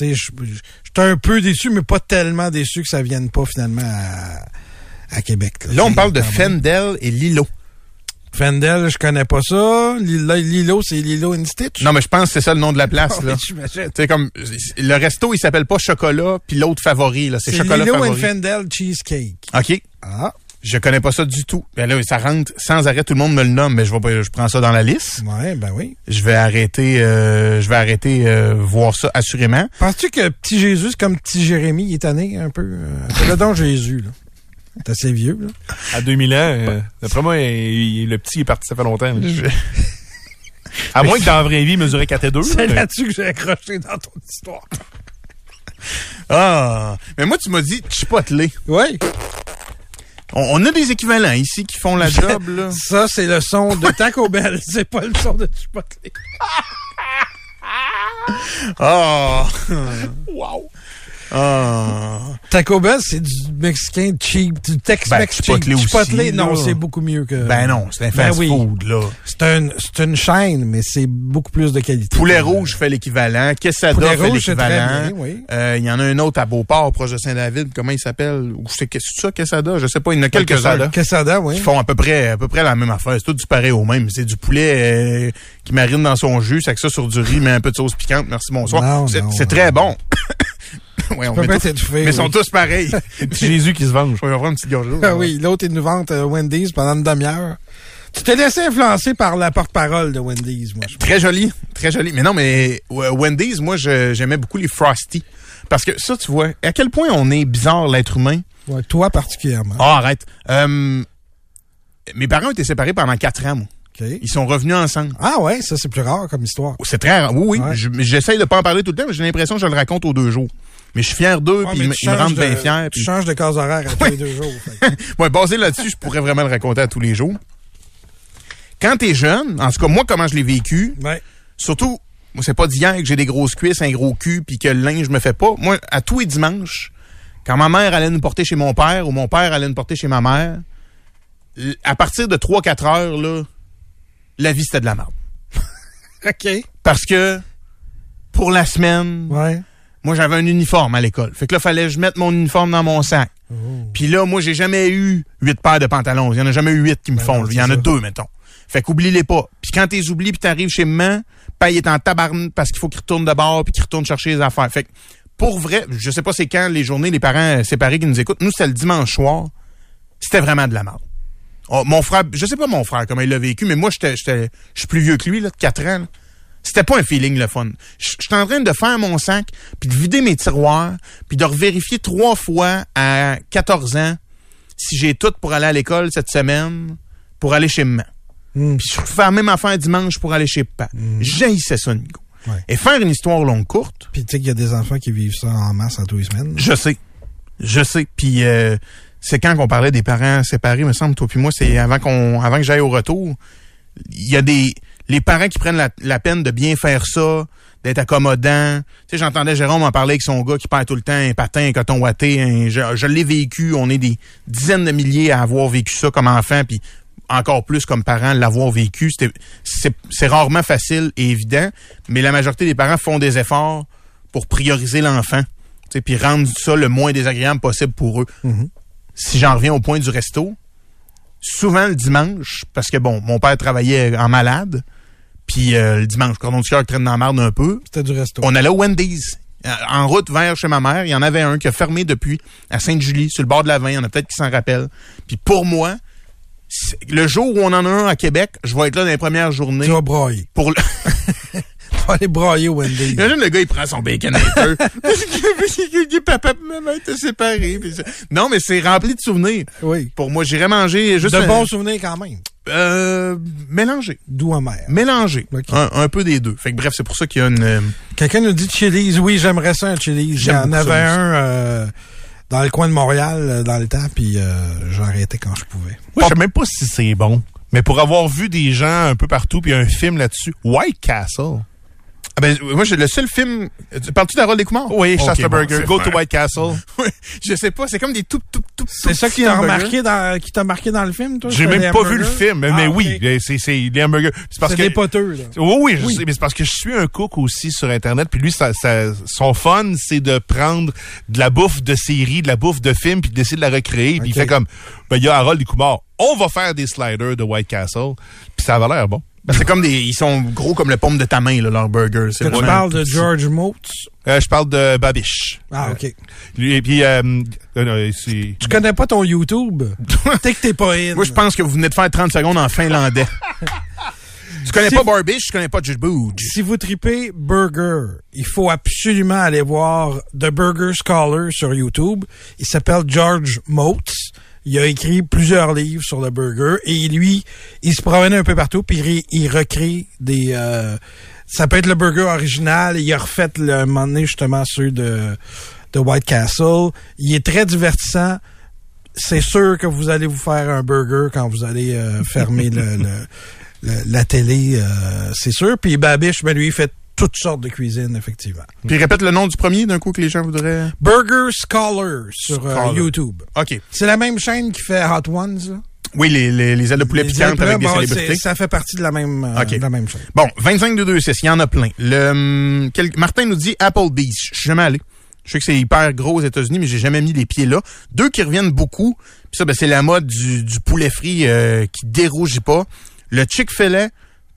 Speaker 5: euh, je- j'étais un peu déçu, mais pas tellement déçu que ça vienne pas finalement à, à Québec.
Speaker 3: Là, on parle de Fendel et Lilo.
Speaker 5: Fendel, je connais pas ça. Lilo, Lilo, c'est Lilo and Stitch.
Speaker 3: Non, mais je pense que c'est ça le nom de la place, là. comme, le resto, il s'appelle pas Chocolat, puis l'autre favori, là. C'est Chocolat
Speaker 5: Lilo and. Fendel Cheesecake.
Speaker 3: OK.
Speaker 5: Ah,
Speaker 3: Je connais pas ça du tout. Ben là, ça rentre sans arrêt, tout le monde me le nomme, mais je vais pas, je prends ça dans la liste.
Speaker 5: ouais, ben oui.
Speaker 3: Je vais arrêter, euh, je vais arrêter euh, voir ça assurément.
Speaker 5: Penses-tu que Petit Jésus, c'est comme Petit Jérémie, il est tanné un peu? Euh, le don Jésus, là? C'est assez vieux, là.
Speaker 6: À 2000 ans, euh, d'après moi, il- il- le petit est parti, ça fait longtemps. À moins que dans la vraie vie, il mesurait 4 et 2.
Speaker 5: C'est
Speaker 6: mais-
Speaker 5: là-dessus que j'ai accroché dans ton histoire.
Speaker 3: Ah! Mais moi, tu m'as dit chipotelé.
Speaker 5: Oui.
Speaker 3: On, on a des équivalents ici qui font la job, là.
Speaker 5: Ça, c'est le son de Taco Bell. C'est pas le son de Chipotle.
Speaker 3: Ah! wow! Ah!
Speaker 5: Taco Bell, c'est du mexicain cheap, du Tex-Mex
Speaker 3: Ben,
Speaker 5: cheap.
Speaker 3: aussi,
Speaker 5: Chipotle, non, c'est beaucoup mieux que...
Speaker 3: Ben non, c'est un
Speaker 5: Ben
Speaker 3: fast
Speaker 5: oui.
Speaker 3: food, là.
Speaker 5: C'est un, c'est une chaîne, mais c'est beaucoup plus de qualité.
Speaker 3: Poulet rouge fait l'équivalent. Quesada fait l'équivalent.
Speaker 5: oui.
Speaker 3: Euh, Il y en a un autre à Beauport, proche de Saint-David. Comment il s'appelle? Ou c'est que- c'est ça, Quesada? Je sais pas. Il y en a quelques-uns
Speaker 6: Quesada.
Speaker 5: Quesada, oui.
Speaker 3: qui font à peu près à peu près la même affaire. C'est tout du pareil au même. C'est du poulet euh, qui marine dans son jus, c'est que ça sur du riz, mais un peu de sauce piquante. Merci, bonsoir.
Speaker 5: Non,
Speaker 3: C'est
Speaker 5: non,
Speaker 3: c'est
Speaker 5: non.
Speaker 3: très bon. ouais, on
Speaker 5: peut t'étouffer,
Speaker 3: mais ils
Speaker 5: oui.
Speaker 3: sont tous pareils.
Speaker 6: Petit Jésus qui se venge.
Speaker 3: Je vais prendre une petite gorgée.
Speaker 5: Ah oui, l'autre, il nous vante euh, Wendy's pendant une demi-heure. Tu t'es laissé influencer par la porte-parole de Wendy's, moi. je
Speaker 3: Très joli, très joli. Mais non, mais euh, Wendy's, moi, j'aimais beaucoup les Frosty. Parce que ça, tu vois, à quel point on est bizarre, l'être humain?
Speaker 5: Ouais, toi particulièrement.
Speaker 3: Ah, arrête. Euh, mes parents étaient séparés pendant quatre ans, moi. Ils sont revenus ensemble.
Speaker 5: Ah ouais, ça c'est plus rare comme histoire.
Speaker 3: C'est très rare. Oui, oui.
Speaker 5: Ouais.
Speaker 3: Je- J'essaye de pas en parler tout le temps, mais j'ai l'impression que je le raconte aux deux jours. Mais je suis fier d'eux, puis ils me- rendent
Speaker 5: de-
Speaker 3: bien fier.
Speaker 5: Tu changes de case horaire à tous les deux jours.
Speaker 3: Ouais, basé là-dessus, je pourrais vraiment le raconter à tous les jours. Quand t'es jeune, en tout cas, moi, comment je l'ai vécu,
Speaker 5: Ouais.
Speaker 3: surtout, c'est pas d'hier que j'ai des grosses cuisses, un gros cul, puis que le linge me fait pas. Moi, à tous les dimanches, quand ma mère allait nous porter chez mon père ou mon père allait nous porter chez ma mère, à partir de 3-4 heures, là, la vie, c'était de la merde.
Speaker 5: OK.
Speaker 3: Parce que, pour la semaine,
Speaker 5: Ouais.
Speaker 3: Moi, j'avais un uniforme à l'école. Fait que là, fallait que je mette mon uniforme dans mon sac.
Speaker 5: Oh.
Speaker 3: Puis là, moi, j'ai jamais eu huit paires de pantalons. Il y en a jamais eu huit qui me
Speaker 5: Ben
Speaker 3: font.
Speaker 5: non,
Speaker 3: Il y en a
Speaker 5: ça.
Speaker 3: deux, mettons. Fait qu'oublie-les pas. Puis quand t'es oublies puis t'arrives chez maman, paye est en tabarne parce qu'il faut qu'il retourne de bord puis qu'il retourne chercher les affaires. Fait que, pour vrai, je sais pas c'est quand les journées, les parents euh, séparés qui nous écoutent. Nous, c'était le dimanche soir. C'était vraiment de la merde. Oh, mon frère, je sais pas mon frère comment il l'a vécu, mais moi, j'étais, j'étais, je suis plus vieux que lui, là, de 4 ans. là. C'était pas un feeling le fun. Je j'étais en train de faire mon sac, puis de vider mes tiroirs, puis de revérifier trois fois à 14 ans si j'ai tout pour aller à l'école cette semaine, pour aller chez maman.
Speaker 5: Hmm.
Speaker 3: Puis je fais la même affaire dimanche pour aller chez papa. J'haïssais ça, Nico.
Speaker 5: Ouais.
Speaker 3: Et faire une histoire longue courte,
Speaker 5: Puis tu sais qu'il y a des enfants qui vivent ça en masse en tous les semaines.
Speaker 3: je sais. Je sais. Puis euh, c'est quand qu'on parlait des parents séparés, me semble, toi puis moi, c'est avant qu'on avant que j'aille au retour. Il y a des les parents qui prennent la, la peine de bien faire ça, d'être accommodant. Tu sais, j'entendais Jérôme en parler avec son gars qui perd tout le temps un patin, un coton un- je je l'ai vécu. On est des dizaines de milliers à avoir vécu ça comme enfant, puis encore plus comme parents l'avoir vécu. C'est, rarement facile et évident, mais la majorité des parents font des efforts pour prioriser l'enfant, tu sais, puis rendre ça le moins désagréable possible pour eux. Si j'en reviens au point du resto, souvent le dimanche, parce que bon, mon père travaillait en malade, puis euh, le dimanche, cordon du cœur traîne dans la marde un peu,
Speaker 5: C'était du resto.
Speaker 3: on allait au Wendy's. Euh, En route vers chez ma mère, il y en avait un qui a fermé depuis à Sainte-Julie, sur le bord de la 20. Il y en a peut-être qui s'en rappellent. Puis pour moi, le jour où on en a un à Québec, je vais être là dans les premières journées.
Speaker 5: Tu vas.
Speaker 3: Pour le...
Speaker 5: Vas aller brailler au Wendy's.
Speaker 3: Imagine le gars, il prend son bacon hater. Papa et maman étaient séparés. Non, mais c'est rempli de souvenirs.
Speaker 5: Oui.
Speaker 3: Pour moi, j'irais manger juste
Speaker 5: de
Speaker 3: un-
Speaker 5: bons souvenirs quand même.
Speaker 3: euh, mélangé.
Speaker 5: Doux amer.
Speaker 3: Mélangé.
Speaker 5: Ok.
Speaker 3: Un, un peu des deux. Fait que bref, c'est pour ça qu'il y a une... euh,
Speaker 5: Quelqu'un nous dit Chili's. Oui, j'aimerais ça un Chili's. Il y
Speaker 3: J'aime
Speaker 5: en
Speaker 3: beaucoup
Speaker 5: avait
Speaker 3: ça,
Speaker 5: un euh, dans le coin de Montréal euh, dans le temps, puis j'en arrêtais quand je pouvais.
Speaker 6: Moi, je sais même pas si c'est bon. Mais pour avoir vu des gens un peu partout, puis un film là-dessus, White Castle.
Speaker 3: Ah ben, moi, j'ai le seul film... Tu Parles-tu d'Harold des Kumar?
Speaker 6: Oui,
Speaker 3: Ok,
Speaker 6: chasse le
Speaker 3: bon,
Speaker 6: Go to White Castle.
Speaker 3: Ouais, je sais pas, c'est comme des tout, tout, tout,
Speaker 5: C'est
Speaker 3: tout
Speaker 5: ça qui t'a remarqué dans, qui t'a marqué dans le film, toi?
Speaker 6: J'ai même pas vu le film, mais,
Speaker 5: Ah,
Speaker 6: mais oui, c'est c'est les hamburgers. C'est parce
Speaker 5: C'est
Speaker 6: que
Speaker 5: des poteux, là.
Speaker 6: Oui, oui, je
Speaker 5: Oui.
Speaker 6: sais, mais c'est parce que je suis un cook aussi sur Internet, puis lui, ça, ça- son fun, c'est de prendre de la bouffe de série, de la bouffe de film, puis d'essayer de la recréer. Puis il fait comme, ben, il y a Harold Ducumar, on va faire des sliders de White Castle, puis ça avait l'air bon.
Speaker 3: Ben, c'est comme des, ils sont gros comme le pomme de ta main, là, leurs burgers. C'est
Speaker 5: Que tu parles de. George Motes.
Speaker 6: Euh, je parle de Babiche.
Speaker 5: Ah, OK.
Speaker 6: Lui, et puis, euh, euh, c'est...
Speaker 5: Tu connais pas ton YouTube? T'es que t'es pas in.
Speaker 3: Moi, je pense que vous venez de faire 30 secondes en finlandais. tu connais
Speaker 5: Si-
Speaker 3: pas Barbiche, tu connais pas Judge
Speaker 5: Si vous tripez burger, il faut absolument aller voir The Burger Scholar sur YouTube. Il s'appelle George Motes. Il a écrit plusieurs livres sur le burger et lui, il se promène un peu partout puis il, recrée des. euh, ça peut être le burger original. Il a refait le moment donné justement ceux de White Castle. Il est très divertissant. C'est sûr que vous allez vous faire un burger quand vous allez euh, fermer le, la télé, euh, c'est sûr. Puis Babiche, ben lui, il fait toutes sortes de cuisine, effectivement.
Speaker 3: Puis répète le nom du premier d'un coup que les gens voudraient.
Speaker 5: Burger Scholar sur euh. YouTube.
Speaker 3: OK.
Speaker 5: C'est la même chaîne qui fait Hot Ones. là?
Speaker 3: Oui, les, les, les ailes de poulet
Speaker 5: Les
Speaker 3: piquantes avec des
Speaker 5: bon,
Speaker 3: célébrités.
Speaker 5: Ça fait partie de la même, euh, de la même chaîne.
Speaker 3: Bon, 25 2 2 6, il y en a plein. Le hum, quel- Martin nous dit Applebee's. Je suis jamais allé. Je sais que c'est hyper gros aux États-Unis, mais j'ai jamais mis les pieds là. Deux qui reviennent beaucoup. Puis ça, ben, c'est la mode du, du poulet frit euh, qui dérougit pas. Le Chick-fil-A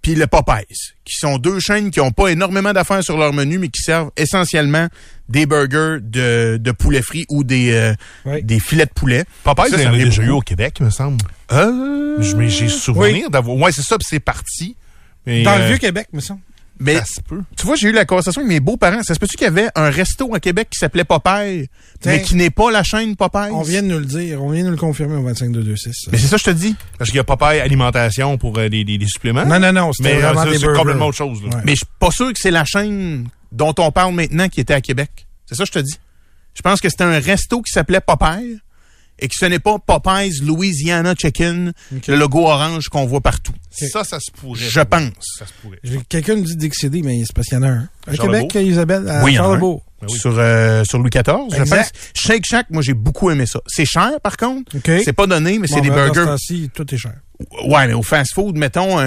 Speaker 3: puis le Popeyes, qui sont deux chaînes qui ont pas énormément d'affaires sur leur menu, mais qui servent essentiellement des burgers de, de poulet frit ou des, euh,
Speaker 5: Oui.
Speaker 3: des filets de poulet.
Speaker 6: Popeye,
Speaker 3: Ça, ça
Speaker 6: en a
Speaker 3: arrive
Speaker 6: déjà eu au Québec, me semble.
Speaker 3: Euh,
Speaker 6: j'ai souvenir d'avoir... Ouais, c'est ça, puis c'est parti. Mais,
Speaker 5: Dans le
Speaker 6: euh,
Speaker 5: Vieux-Québec, me semble.
Speaker 3: Mais tu vois, j'ai eu la conversation avec mes beaux-parents. Ça se peut-tu qu'il y avait un resto à Québec qui s'appelait Popeye,
Speaker 5: Tiens.
Speaker 3: mais qui n'est pas la chaîne Popeye?
Speaker 5: On vient de nous le dire. On vient de nous le confirmer au 25226.
Speaker 3: Mais c'est ça je te dis.
Speaker 6: Parce qu'il y a Popeye Alimentation pour euh, des, des, des suppléments.
Speaker 5: Non, non, non. C'était
Speaker 6: Mais euh,
Speaker 5: vraiment
Speaker 6: ça,
Speaker 5: des
Speaker 6: c'est complètement autre chose. Là.
Speaker 5: Ouais.
Speaker 3: Mais je suis pas sûr que c'est la chaîne dont on parle maintenant qui était à Québec. C'est ça je te dis. Je pense que c'était un resto qui s'appelait Popeye et que ce n'est pas Popeye's Louisiana Chicken, le logo orange qu'on voit partout.
Speaker 6: Ça, ça se pourrait.
Speaker 3: Je pense.
Speaker 6: Ça se pourrait.
Speaker 5: J'ai- Quelqu'un nous dit Dixie mais c'est parce qu'il y en a un. À? Québec, Isabelle, à
Speaker 3: Oui.
Speaker 5: Charlebourg.
Speaker 6: Ben oui.
Speaker 3: Sur, euh, sur Louis XIV, je pense. Shake Shack, moi, j'ai beaucoup aimé ça. C'est cher, par contre.
Speaker 5: OK.
Speaker 3: C'est pas donné, mais c'est des
Speaker 5: ben, dans ce
Speaker 3: burgers.
Speaker 5: tout est cher.
Speaker 3: Ouais, mais au fast-food, mettons, un,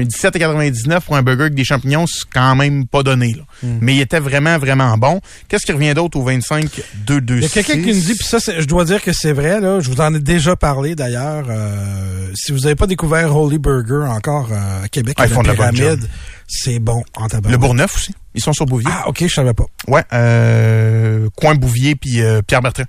Speaker 3: un 17,99 pour un burger avec des champignons, c'est quand même pas donné. Là.
Speaker 5: Hmm.
Speaker 3: Mais il était vraiment, vraiment bon. Qu'est-ce qui revient d'autre au 25 2 2
Speaker 5: Il y a quelqu'un qui nous dit, puis ça, je dois dire que c'est vrai, là, je vous en ai déjà parlé d'ailleurs. euh, si vous n'avez pas découvert Holy Burger encore euh, à Québec,
Speaker 3: Ah, ils font la
Speaker 5: pyramide, c'est bon en tabac.
Speaker 3: Le Bourgneuf aussi. Ils sont sur Bouvier.
Speaker 5: Ah, ok, je savais pas.
Speaker 3: Ouais, euh, Coin Bouvier puis euh, Pierre Bertrand.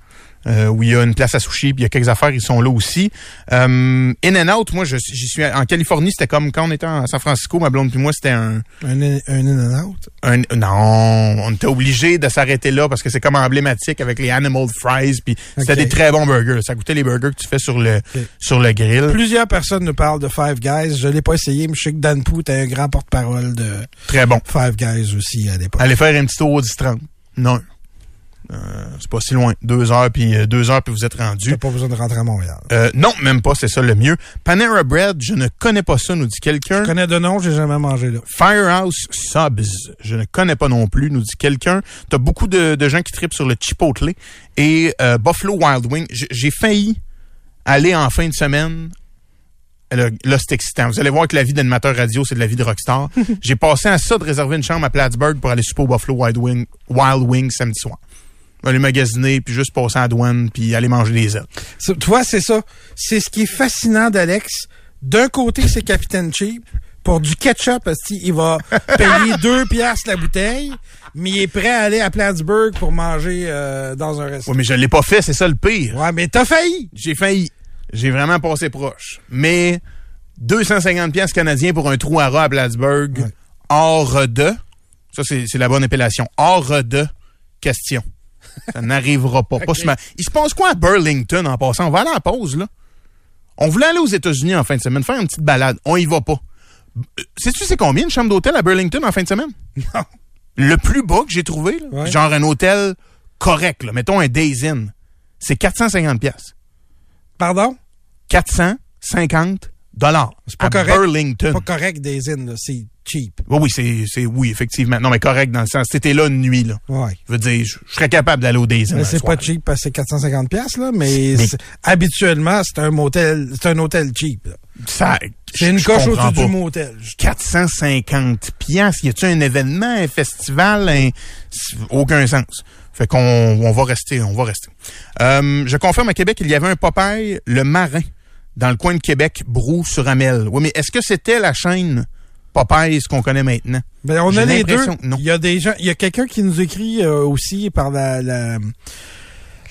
Speaker 3: Euh, où il y a une place à sushi, puis il y a quelques affaires, ils sont là aussi. Euh, In and Out, moi, je- j'y suis en Californie, c'était comme quand on était à San Francisco, ma blonde puis moi, c'était un,
Speaker 5: Un, in- un in and out?
Speaker 3: un non, on était obligé de s'arrêter là parce que c'est comme emblématique avec les animal fries, puis c'était des très bons burgers. Ça goûtait les burgers que tu fais sur le sur le grill.
Speaker 5: Plusieurs personnes nous parlent de Five Guys. Je l'ai pas essayé, mais je sais que Dan Poo était un grand porte-parole de
Speaker 3: Très bon.
Speaker 5: Five Guys aussi à l'époque.
Speaker 3: Allez faire un petit tour au 10-30. Non. Euh, C'est pas si loin. Deux heures, puis euh, deux heures, puis vous êtes rendu.
Speaker 5: T'as pas besoin de rentrer à Montréal.
Speaker 3: Euh, non, même pas, c'est ça le mieux. Panera Bread, je ne connais pas ça, nous dit quelqu'un.
Speaker 5: Je connais de nom, j'ai jamais mangé là.
Speaker 3: Firehouse Subs, je ne connais pas non plus, nous dit quelqu'un. T'as beaucoup de, de gens qui tripent sur le Chipotle et Buffalo Wild Wing. J'ai failli aller en fin de semaine. Là, c'est excitant. Vous allez voir que la vie d'animateur radio, c'est de la vie de rockstar. J'ai passé à ça de réserver une chambre à Plattsburgh pour aller super au Buffalo Wild Wing, Wild Wing samedi soir. Aller magasiner, puis juste passer à la douane, puis aller manger des ailes.
Speaker 5: Tu vois, c'est ça. C'est ce qui est fascinant d'Alex. D'un côté, c'est Capitaine Cheap. Pour du ketchup, parce qu'il va payer deux piastres la bouteille, mais il est prêt à aller à Plattsburgh pour manger euh, dans un restaurant.
Speaker 3: mais je l'ai pas fait, c'est ça le pire.
Speaker 5: Ouais, mais t'as failli.
Speaker 3: J'ai failli. J'ai vraiment passé proche. Mais 250 pièces canadiens pour un trou à rat à Plattsburgh,
Speaker 5: Ouais.
Speaker 3: hors de, ça c'est la bonne appellation, hors de question. Ça n'arrivera pas. Il se passe quoi à Burlington en passant? On va aller à la pause, là. On voulait aller aux États-Unis en fin de semaine, faire une petite balade. On y va pas. Euh, Sais-tu c'est combien une chambre d'hôtel à Burlington en fin de semaine?
Speaker 5: Non.
Speaker 3: Le plus bas que j'ai trouvé, là,
Speaker 5: Ouais.
Speaker 3: genre un hôtel correct, là, mettons un Days Inn, c'est 450 pièces.
Speaker 5: Pardon?
Speaker 3: 450 dollars.
Speaker 5: C'est pas
Speaker 3: à
Speaker 5: correct.
Speaker 3: Burlington.
Speaker 5: Pas correct des innes, là. C'est cheap.
Speaker 3: Oui, oui, c'est, c'est, oui, effectivement. Non, mais correct dans le sens, c'était là une nuit, là.
Speaker 5: Ouais.
Speaker 3: Je veux dire, je, je serais capable d'aller au Days
Speaker 5: Mais c'est
Speaker 3: soir.
Speaker 5: pas cheap parce que c'est 450 pièces là, mais, habituellement, c'est un motel, c'est un hôtel cheap. là.
Speaker 3: Ça,
Speaker 5: C'est une coche au-dessus du motel.
Speaker 3: 450 piastres. Y a-tu un événement, un festival? Un... Aucun sens. Fait qu'on on va rester, on va rester. Euh, je confirme à Québec, il y avait un Popeye, le marin, dans le coin de Québec, Brou sur Amel. Oui, mais est-ce que c'était la chaîne Popeye, ce qu'on connaît maintenant?
Speaker 5: Ben, on a les deux. Il y a des gens, il y a quelqu'un qui nous écrit euh, aussi par la, la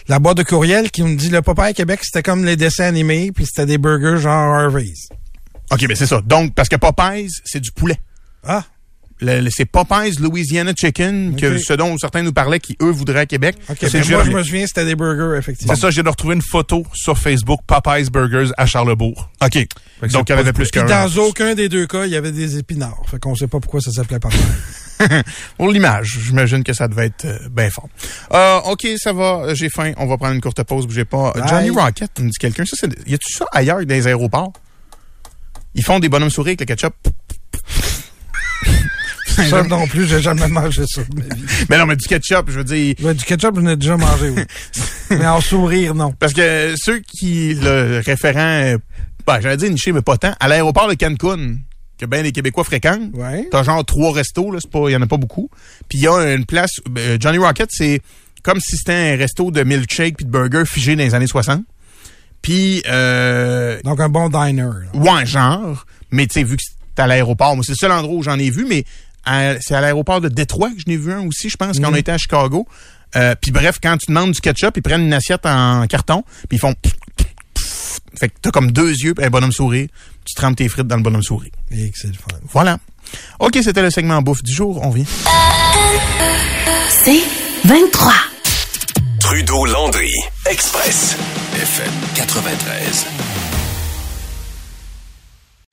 Speaker 5: la boîte de courriel qui nous dit le Popeye Québec, c'était comme les dessins animés, puis c'était des burgers genre Harvey's.
Speaker 3: OK, ben c'est ça. Donc, parce que Popeyes, c'est du poulet.
Speaker 5: Ah,
Speaker 3: c'est Popeyes Louisiana Chicken, que ce dont certains nous parlaient, qui eux voudraient à Québec.
Speaker 5: ok.
Speaker 3: C'est
Speaker 5: Ben, moi, je me souviens, c'était des burgers, effectivement.
Speaker 6: C'est ça, j'ai de retrouver une photo sur Facebook, Popeyes Burgers à Charlebourg.
Speaker 3: OK. Donc, il y avait plus qu'un.
Speaker 5: dans aucun des deux cas, il y avait des épinards. Fait qu'on sait pas pourquoi ça s'appelait Popeye.
Speaker 3: Pour l'image, j'imagine que ça devait être euh, bien fort. Euh, OK, ça va, j'ai faim. On va prendre une courte pause, bougez pas.
Speaker 5: Bye.
Speaker 3: Johnny Rocket, me dit quelqu'un. Ça, c'est... Y a-tu ça ailleurs dans les aéroports? Ils font des bonhommes souris avec le ketchup.
Speaker 5: Ça non plus, j'ai jamais mangé ça de ma vie.
Speaker 3: Mais non, mais du ketchup, je veux dire...
Speaker 5: Ouais, du ketchup, j'en ai déjà mangé, oui. mais en sourire, non.
Speaker 3: Parce que ceux qui, le référent, euh, ben, j'allais dire niché, mais pas tant, à l'aéroport de Cancun, que bien des Québécois fréquentent,
Speaker 5: Ouais.
Speaker 3: t'as genre trois restos, là, il y en a pas beaucoup. Puis il y a une place, euh, Johnny Rocket, c'est comme si c'était un resto de milkshake puis de burger figé dans les années 60. Puis, euh,
Speaker 5: Donc, un bon diner. là.
Speaker 3: ouais, genre, mais tu sais, vu que c'est à l'aéroport, moi, c'est le seul endroit où j'en ai vu, mais c'est à l'aéroport de Détroit que je n'ai vu un aussi, je pense, quand on était à Chicago. Euh, puis bref, quand tu demandes du ketchup, ils prennent une assiette en carton, puis ils font... Fait que t'as comme deux yeux, puis un bonhomme sourire. Tu trempes tes frites dans le bonhomme sourire.
Speaker 5: Fun.
Speaker 3: Voilà. OK, c'était le segment bouffe du jour. On vient.
Speaker 1: C'est 23.
Speaker 2: Trudeau-Landry, Express, FM 93.